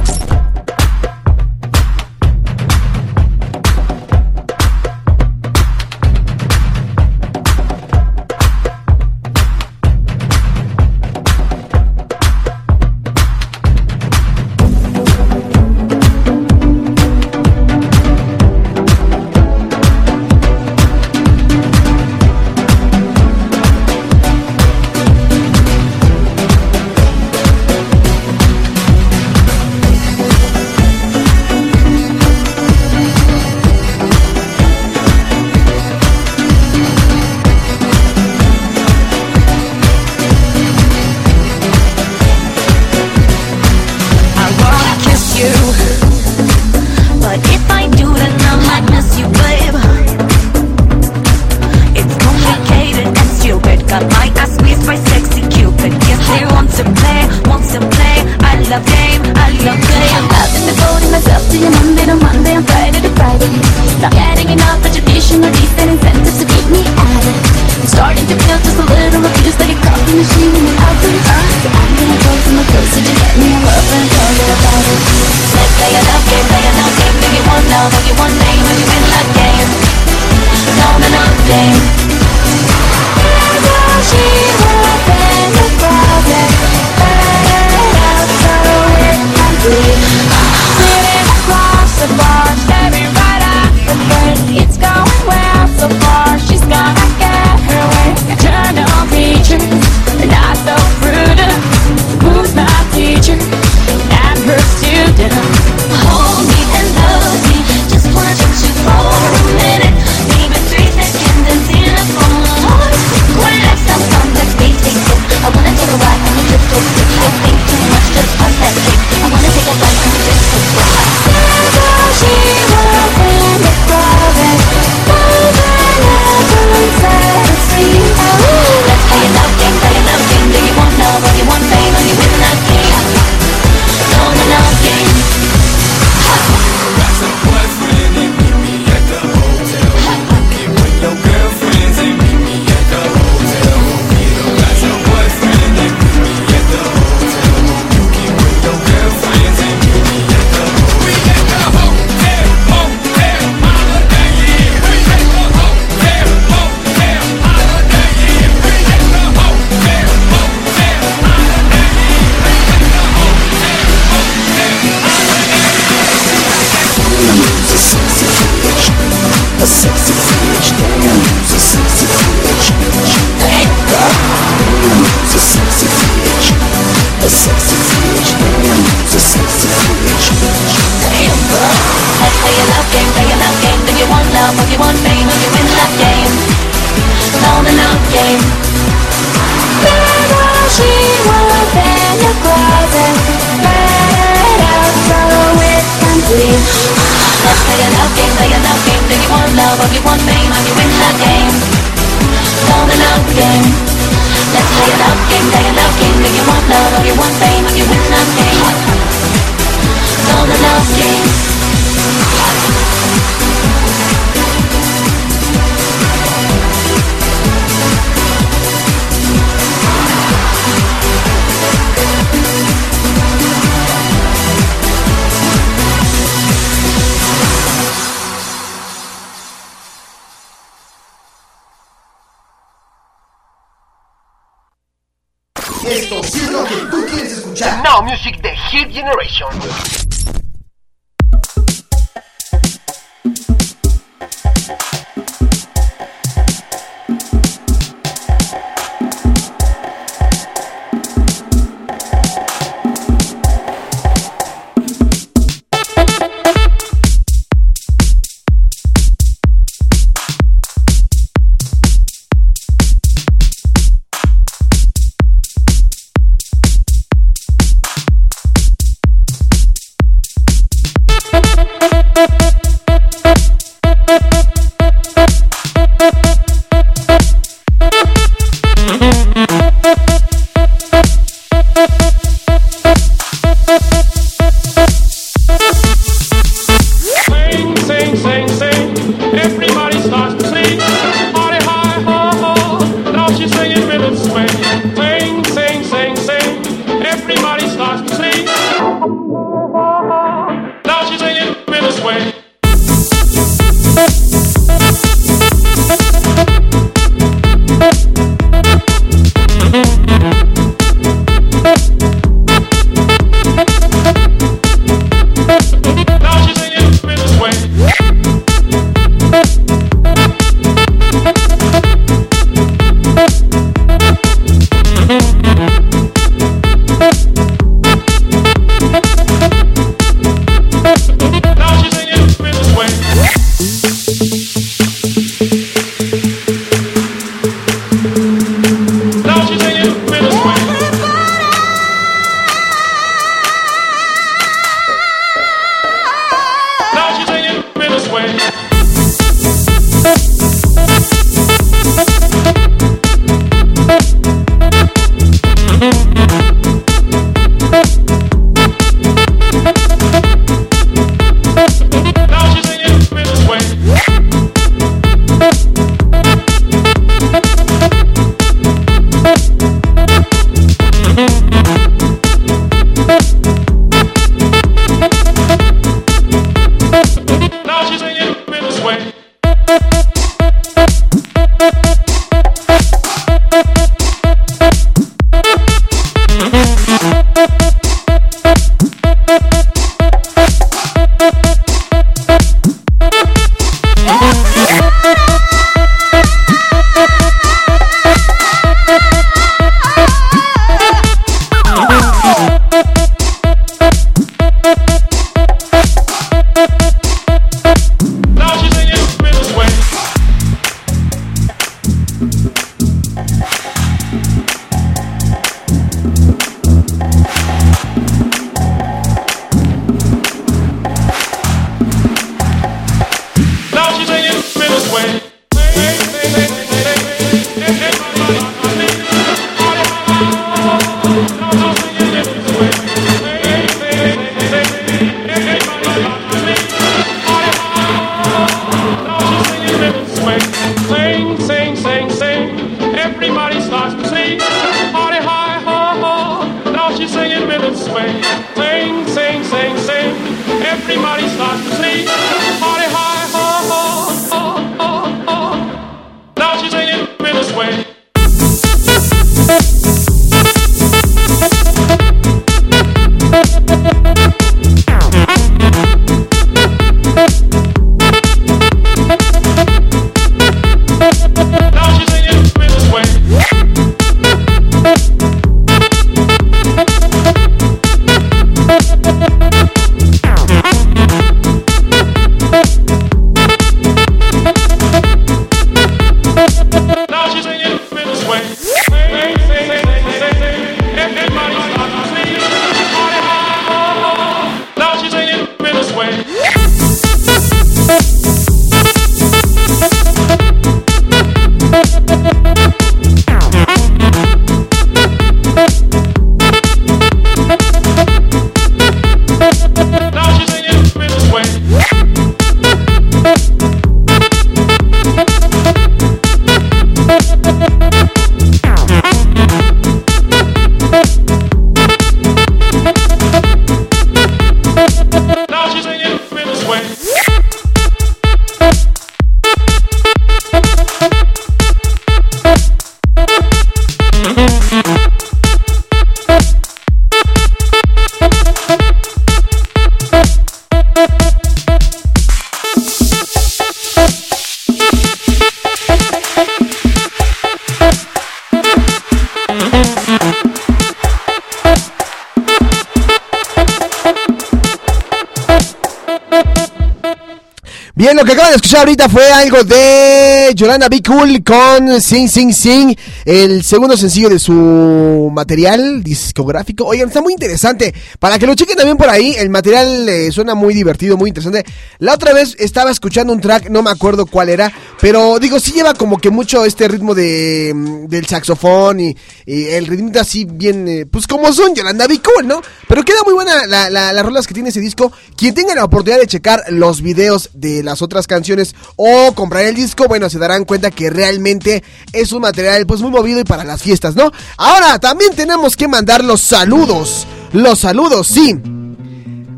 Ahorita fue algo de Yolanda Be Cool con Sing Sing Sing, el segundo sencillo de su material discográfico. Oigan, está muy interesante. Para que lo chequen también por ahí, el material eh, suena muy divertido, muy interesante. La otra vez estaba escuchando un track, no me acuerdo cuál era, pero digo, sí lleva como que mucho este ritmo de, mm, del saxofón y, y el ritmo así bien, eh, pues como son Yolanda Be Cool, ¿no? Pero queda muy buena la, la- las rolas que tiene ese disco. Quien tenga la oportunidad de checar los videos de las otras canciones o comprar el disco, bueno, se darán cuenta que realmente es un material pues muy movido y para las fiestas, ¿no? Ahora también tenemos que mandar los saludos. Los saludos, sí.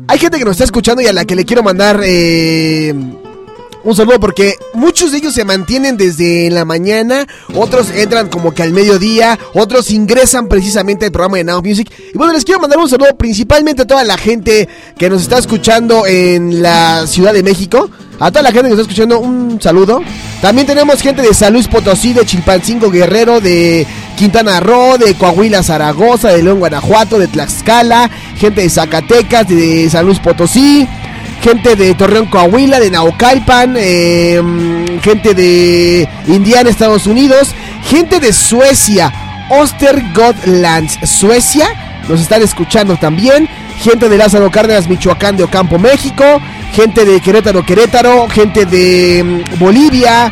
Hay gente que nos está escuchando y a la que le quiero mandar eh, un saludo porque muchos de ellos se mantienen desde la mañana, otros entran como que al mediodía, otros ingresan precisamente al programa de Now Music. Y bueno, les quiero mandar un saludo principalmente a toda la gente que nos está escuchando en la Ciudad de México. A toda la gente que nos está escuchando, un saludo. También tenemos gente de San Luis Potosí, de Chilpancingo Guerrero, de Quintana Roo, de Coahuila Zaragoza, de León Guanajuato, de Tlaxcala, gente de Zacatecas, de San Luis Potosí, gente de Torreón, Coahuila, de Naucalpan, eh, gente de Indiana, Estados Unidos, gente de Suecia, Ostergotlands, Suecia, nos están escuchando también, gente de Lázaro Cárdenas, Michoacán, de Ocampo, México, gente de Querétaro, Querétaro, gente de mm, Bolivia,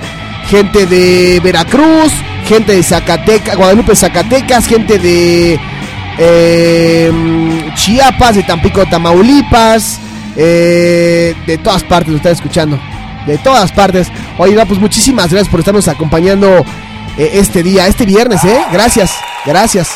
gente de Veracruz, gente de Zacatecas, Guadalupe, Zacatecas, gente de eh, mm, Chiapas, de Tampico, Tamaulipas, eh, de todas partes nos están escuchando. De todas partes. Oye, pues muchísimas gracias por estarnos acompañando eh, este día, este viernes, ¿eh? Gracias, gracias.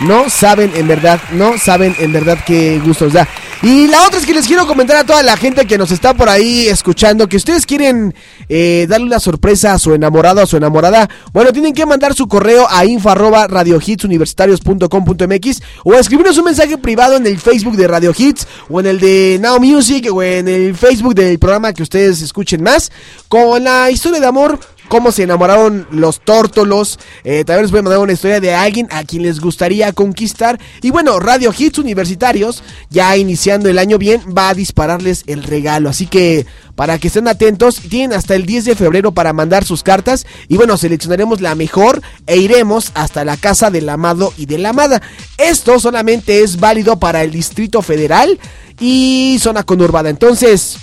No saben en verdad, no saben en verdad qué gusto os da. Y la otra es que les quiero comentar a toda la gente que nos está por ahí escuchando que ustedes quieren eh, darle una sorpresa a su enamorado a su enamorada. Bueno, tienen que mandar su correo a info radiohitsuniversitarios.com.mx o escribirnos un mensaje privado en el Facebook de Radio Hits o en el de Now Music o en el Facebook del programa que ustedes escuchen más con la historia de amor cómo se enamoraron los tórtolos. Eh, también les voy a mandar una historia de alguien a quien les gustaría conquistar. Y bueno, Radio Hits Universitarios, ya iniciando el año bien, va a dispararles el regalo. Así que para que estén atentos, tienen hasta el 10 de febrero para mandar sus cartas. Y bueno, seleccionaremos la mejor e iremos hasta la casa del amado y de la amada. Esto solamente es válido para el Distrito Federal y zona conurbada. Entonces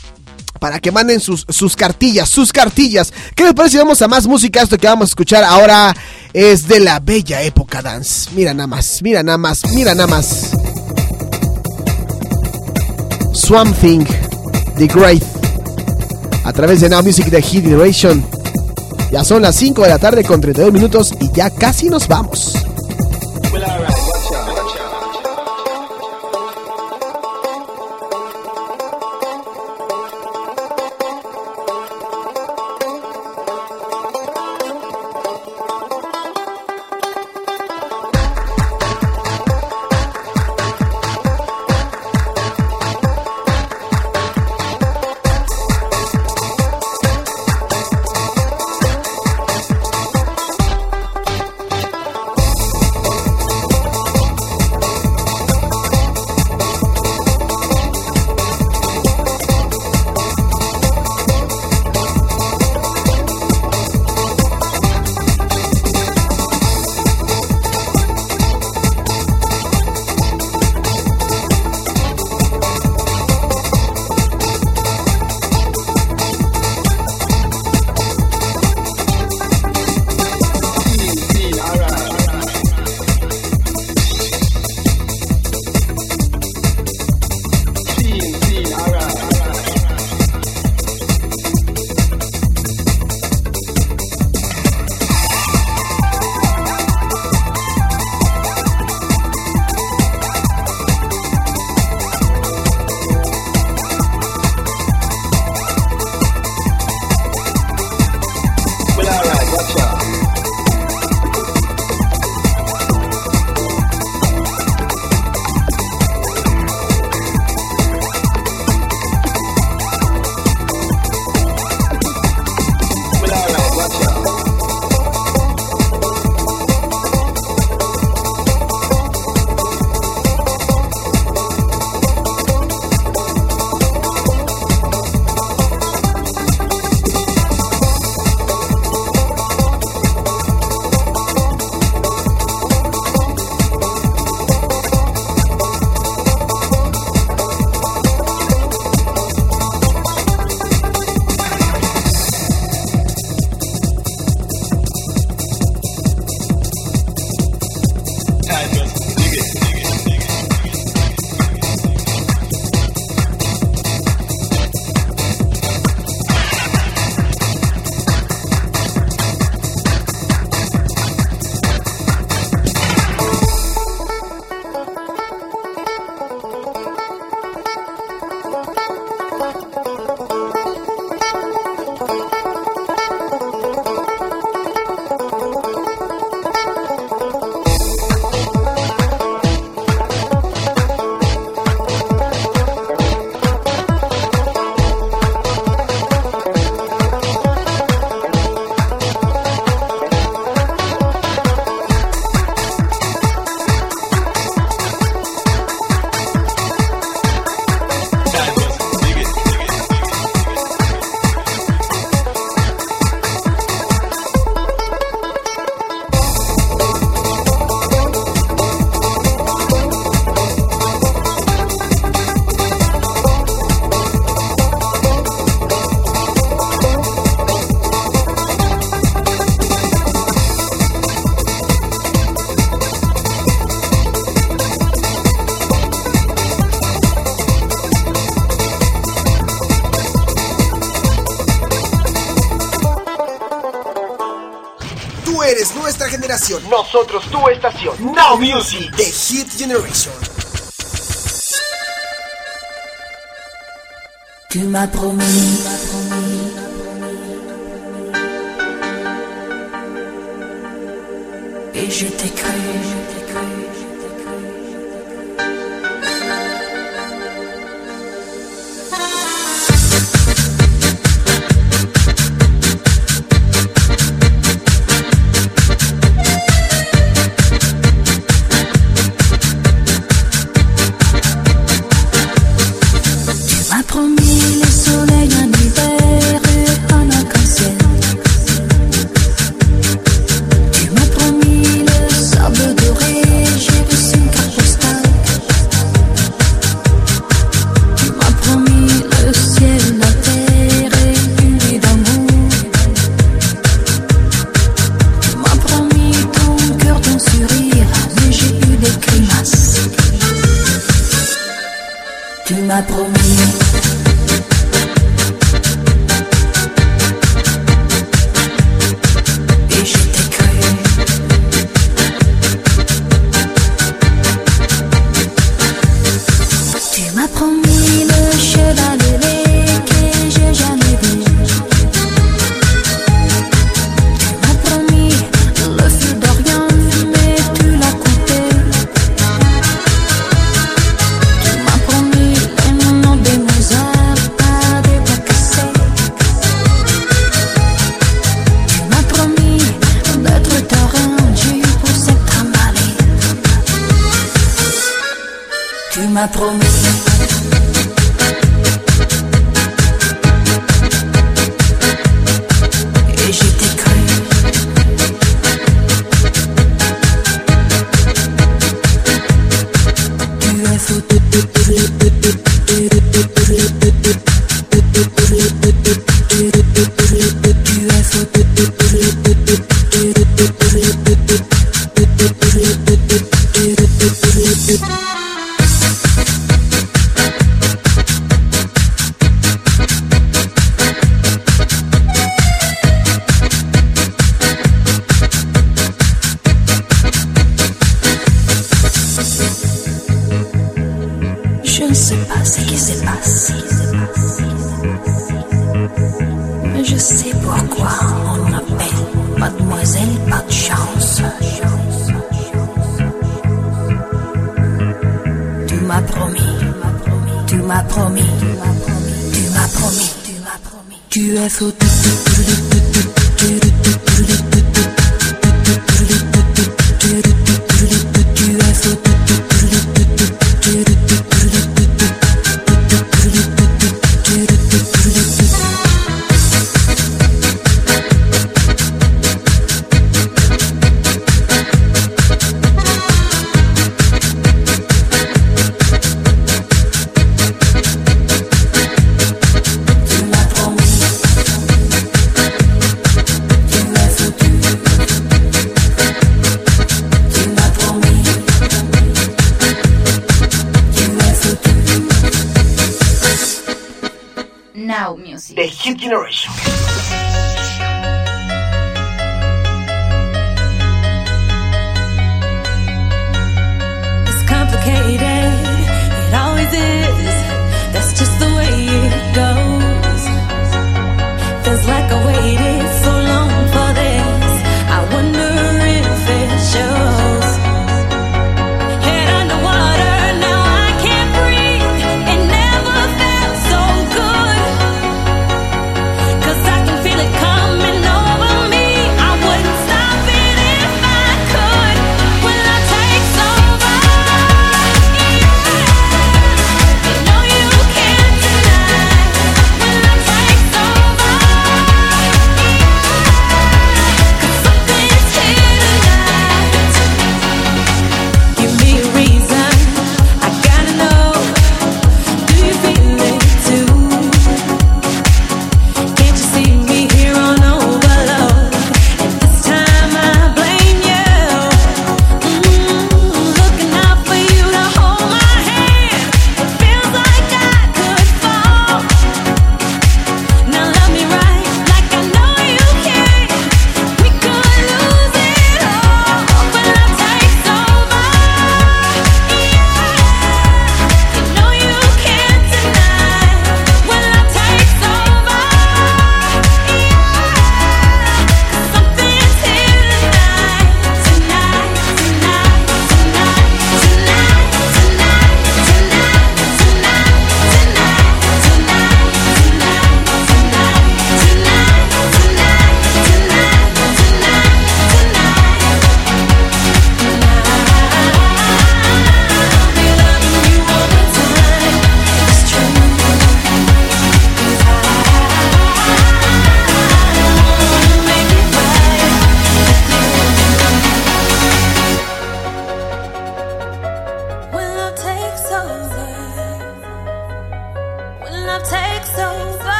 para que manden sus, sus cartillas, sus cartillas. ¿Qué les parece vamos a más música? Esto que vamos a escuchar ahora es de la bella época dance. Mira nada más, mira nada más, mira nada más. Swamp Thing, The Great. A través de Now Music de Hit Generation. Ya son las 5 de la tarde con 32 minutos y ya casi nos vamos. nosotros tu estación. Now Music de Hit Generation. Tu m'as promis, et je t'ai cru. 捧你的雪糕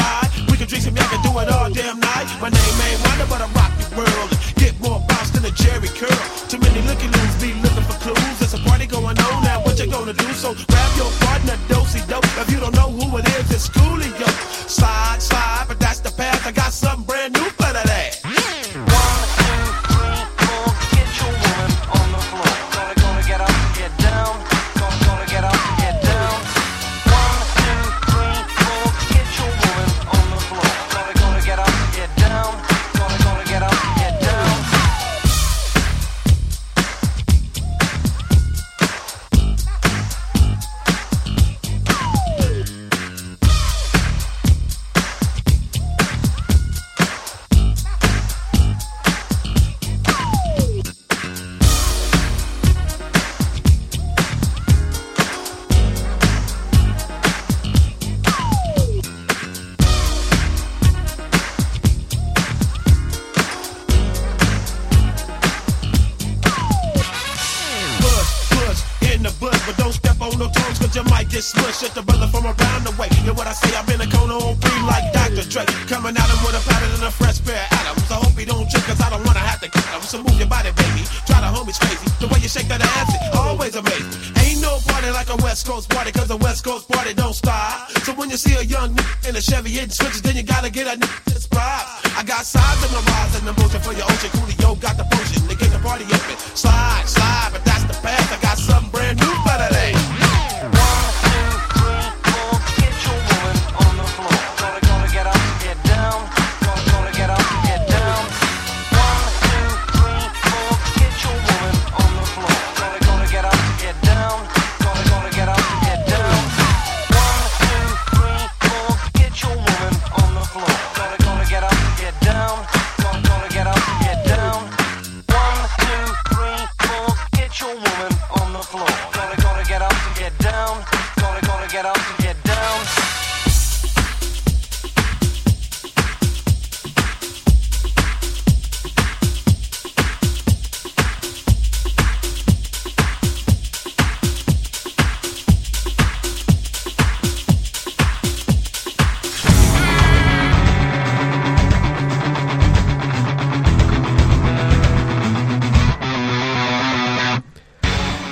right. We can drink some, y'all can do it all damn night. My name ain't Wonder, but I rock the world. Get more bounce than a Jerry curl. Too many looking loons be looking for clues. There's a party going on now, what you gonna do? So grab your partner, dosey dope. If you don't know who it is, it's Coolio. Slide, slide,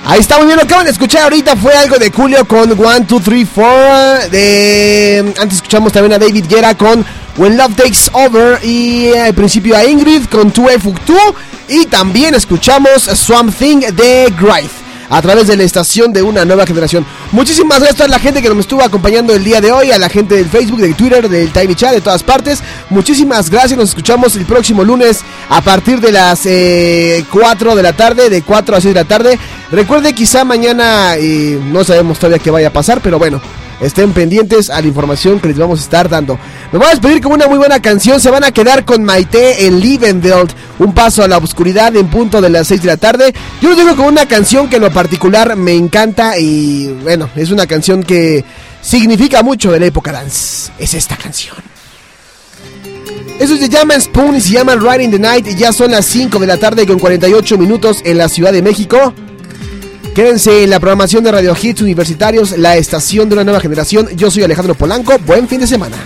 Ahí está muy bien, lo acaban de escuchar ahorita fue algo de Julio con 1, 2, 3, 4. De... Antes escuchamos también a David Guerra con When Love Takes Over. Y al principio a Ingrid con 2 F2. Y también escuchamos Swamp Thing de Grife. a través de la estación de una nueva generación. Muchísimas gracias a la gente que nos estuvo acompañando el día de hoy, a la gente del Facebook, del Twitter, del Tiny Chat, de todas partes. Muchísimas gracias, nos escuchamos el próximo lunes a partir de las eh, 4 de la tarde, de 4 a 6 de la tarde. Recuerde, quizá mañana, eh, no sabemos todavía qué vaya a pasar, pero bueno. Estén pendientes a la información que les vamos a estar dando. Me voy a despedir con una muy buena canción. Se van a quedar con Maite en Liebenveld. Un paso a la oscuridad en punto de las 6 de la tarde. Yo les digo con una canción que en lo particular me encanta. Y bueno, es una canción que significa mucho de la época dance. Es esta canción. Eso se llama Spoon y se llama Riding the Night. Y ya son las 5 de la tarde con 48 minutos en la Ciudad de México. Quédense en la programación de Radio Hits Universitarios, la estación de una nueva generación. Yo soy Alejandro Polanco. Buen fin de semana.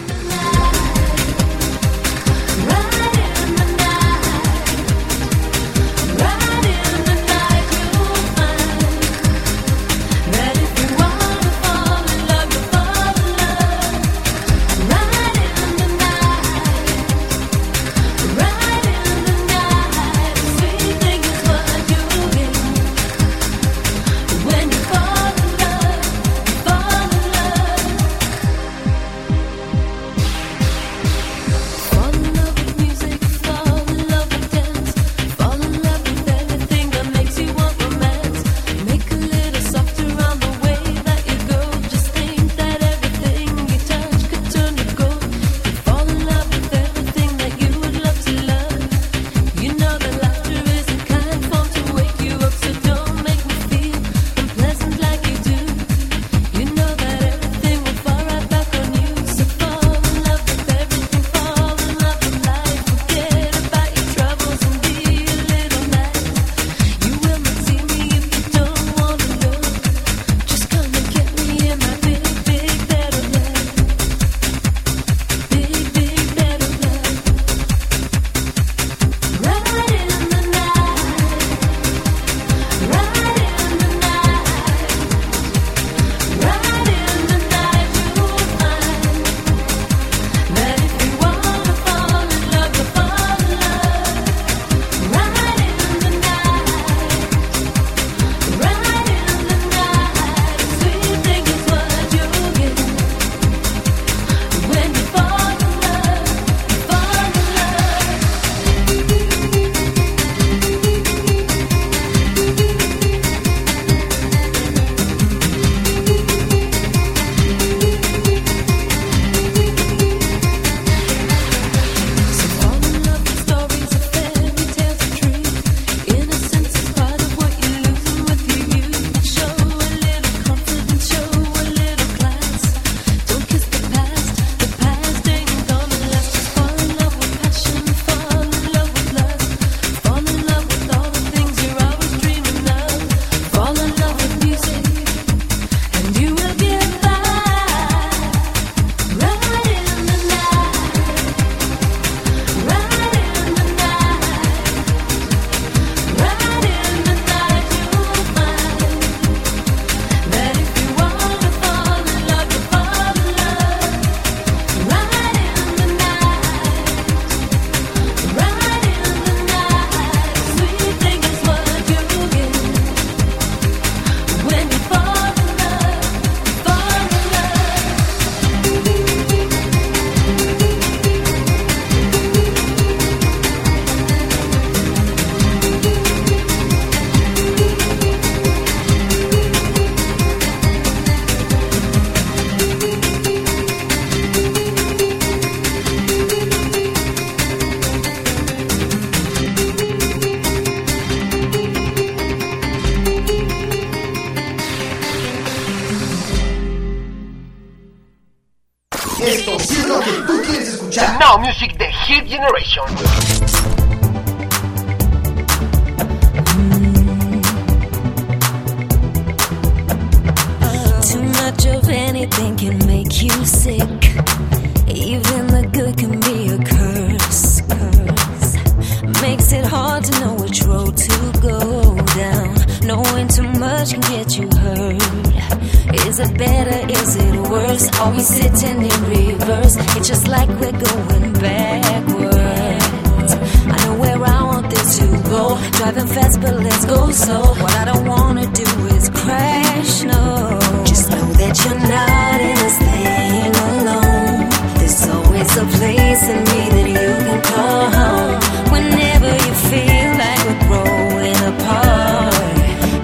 be sitting in reverse. It's just like we're going backwards. I know where I want this to go. Driving fast, but let's go slow. What I don't wanna do is crash. No, just know that you're not in this thing alone. There's always a place in me that you can call home whenever you feel like we're growing apart.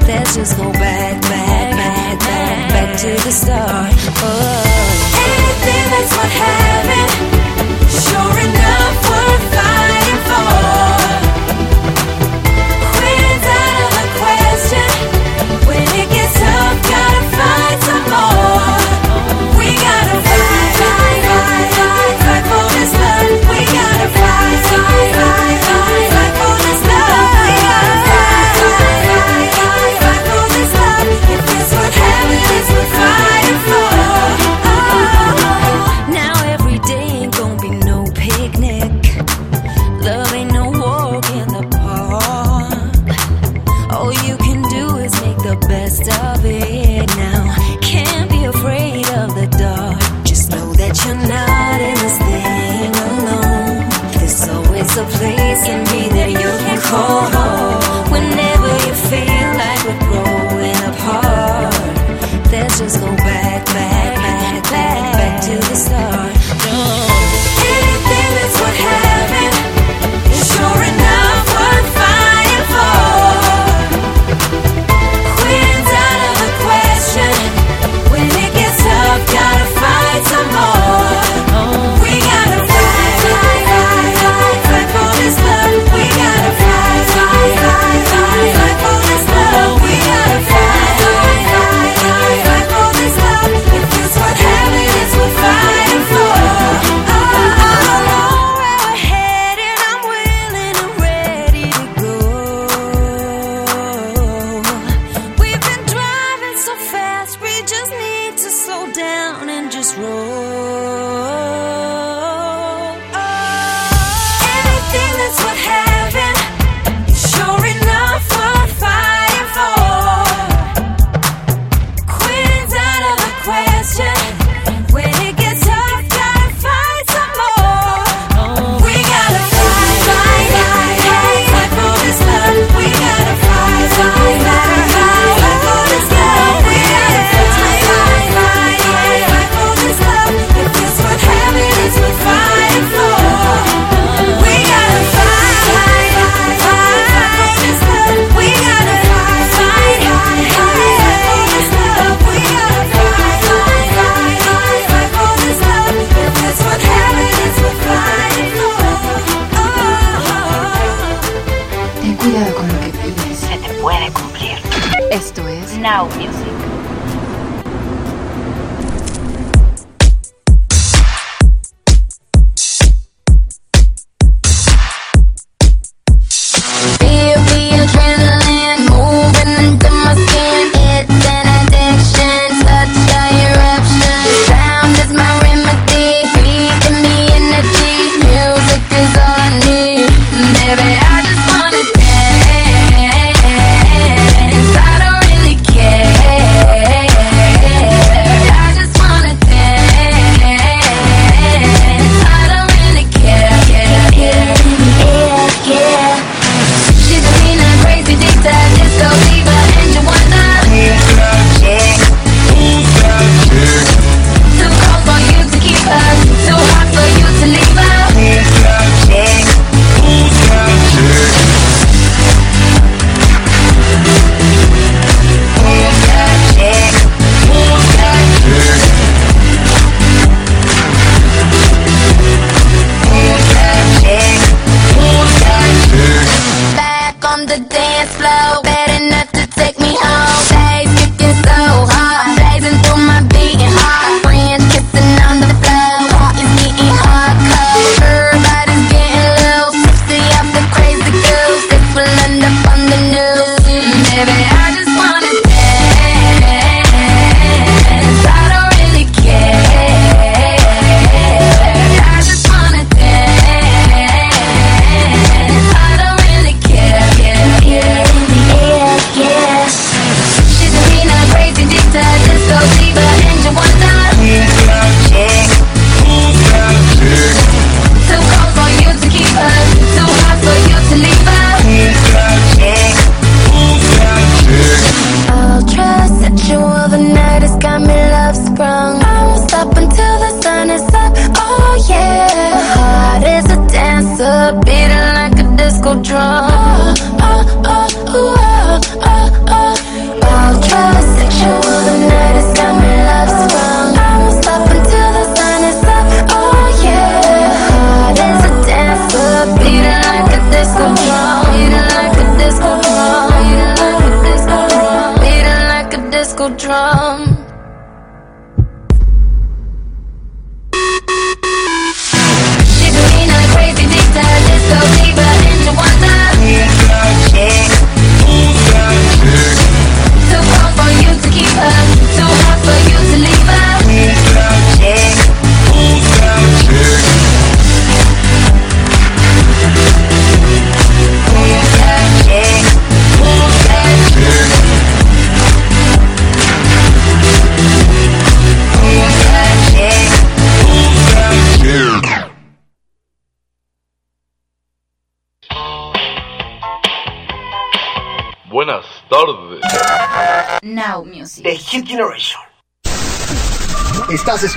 Let's just go back, back, back, back, back to the start. Oh.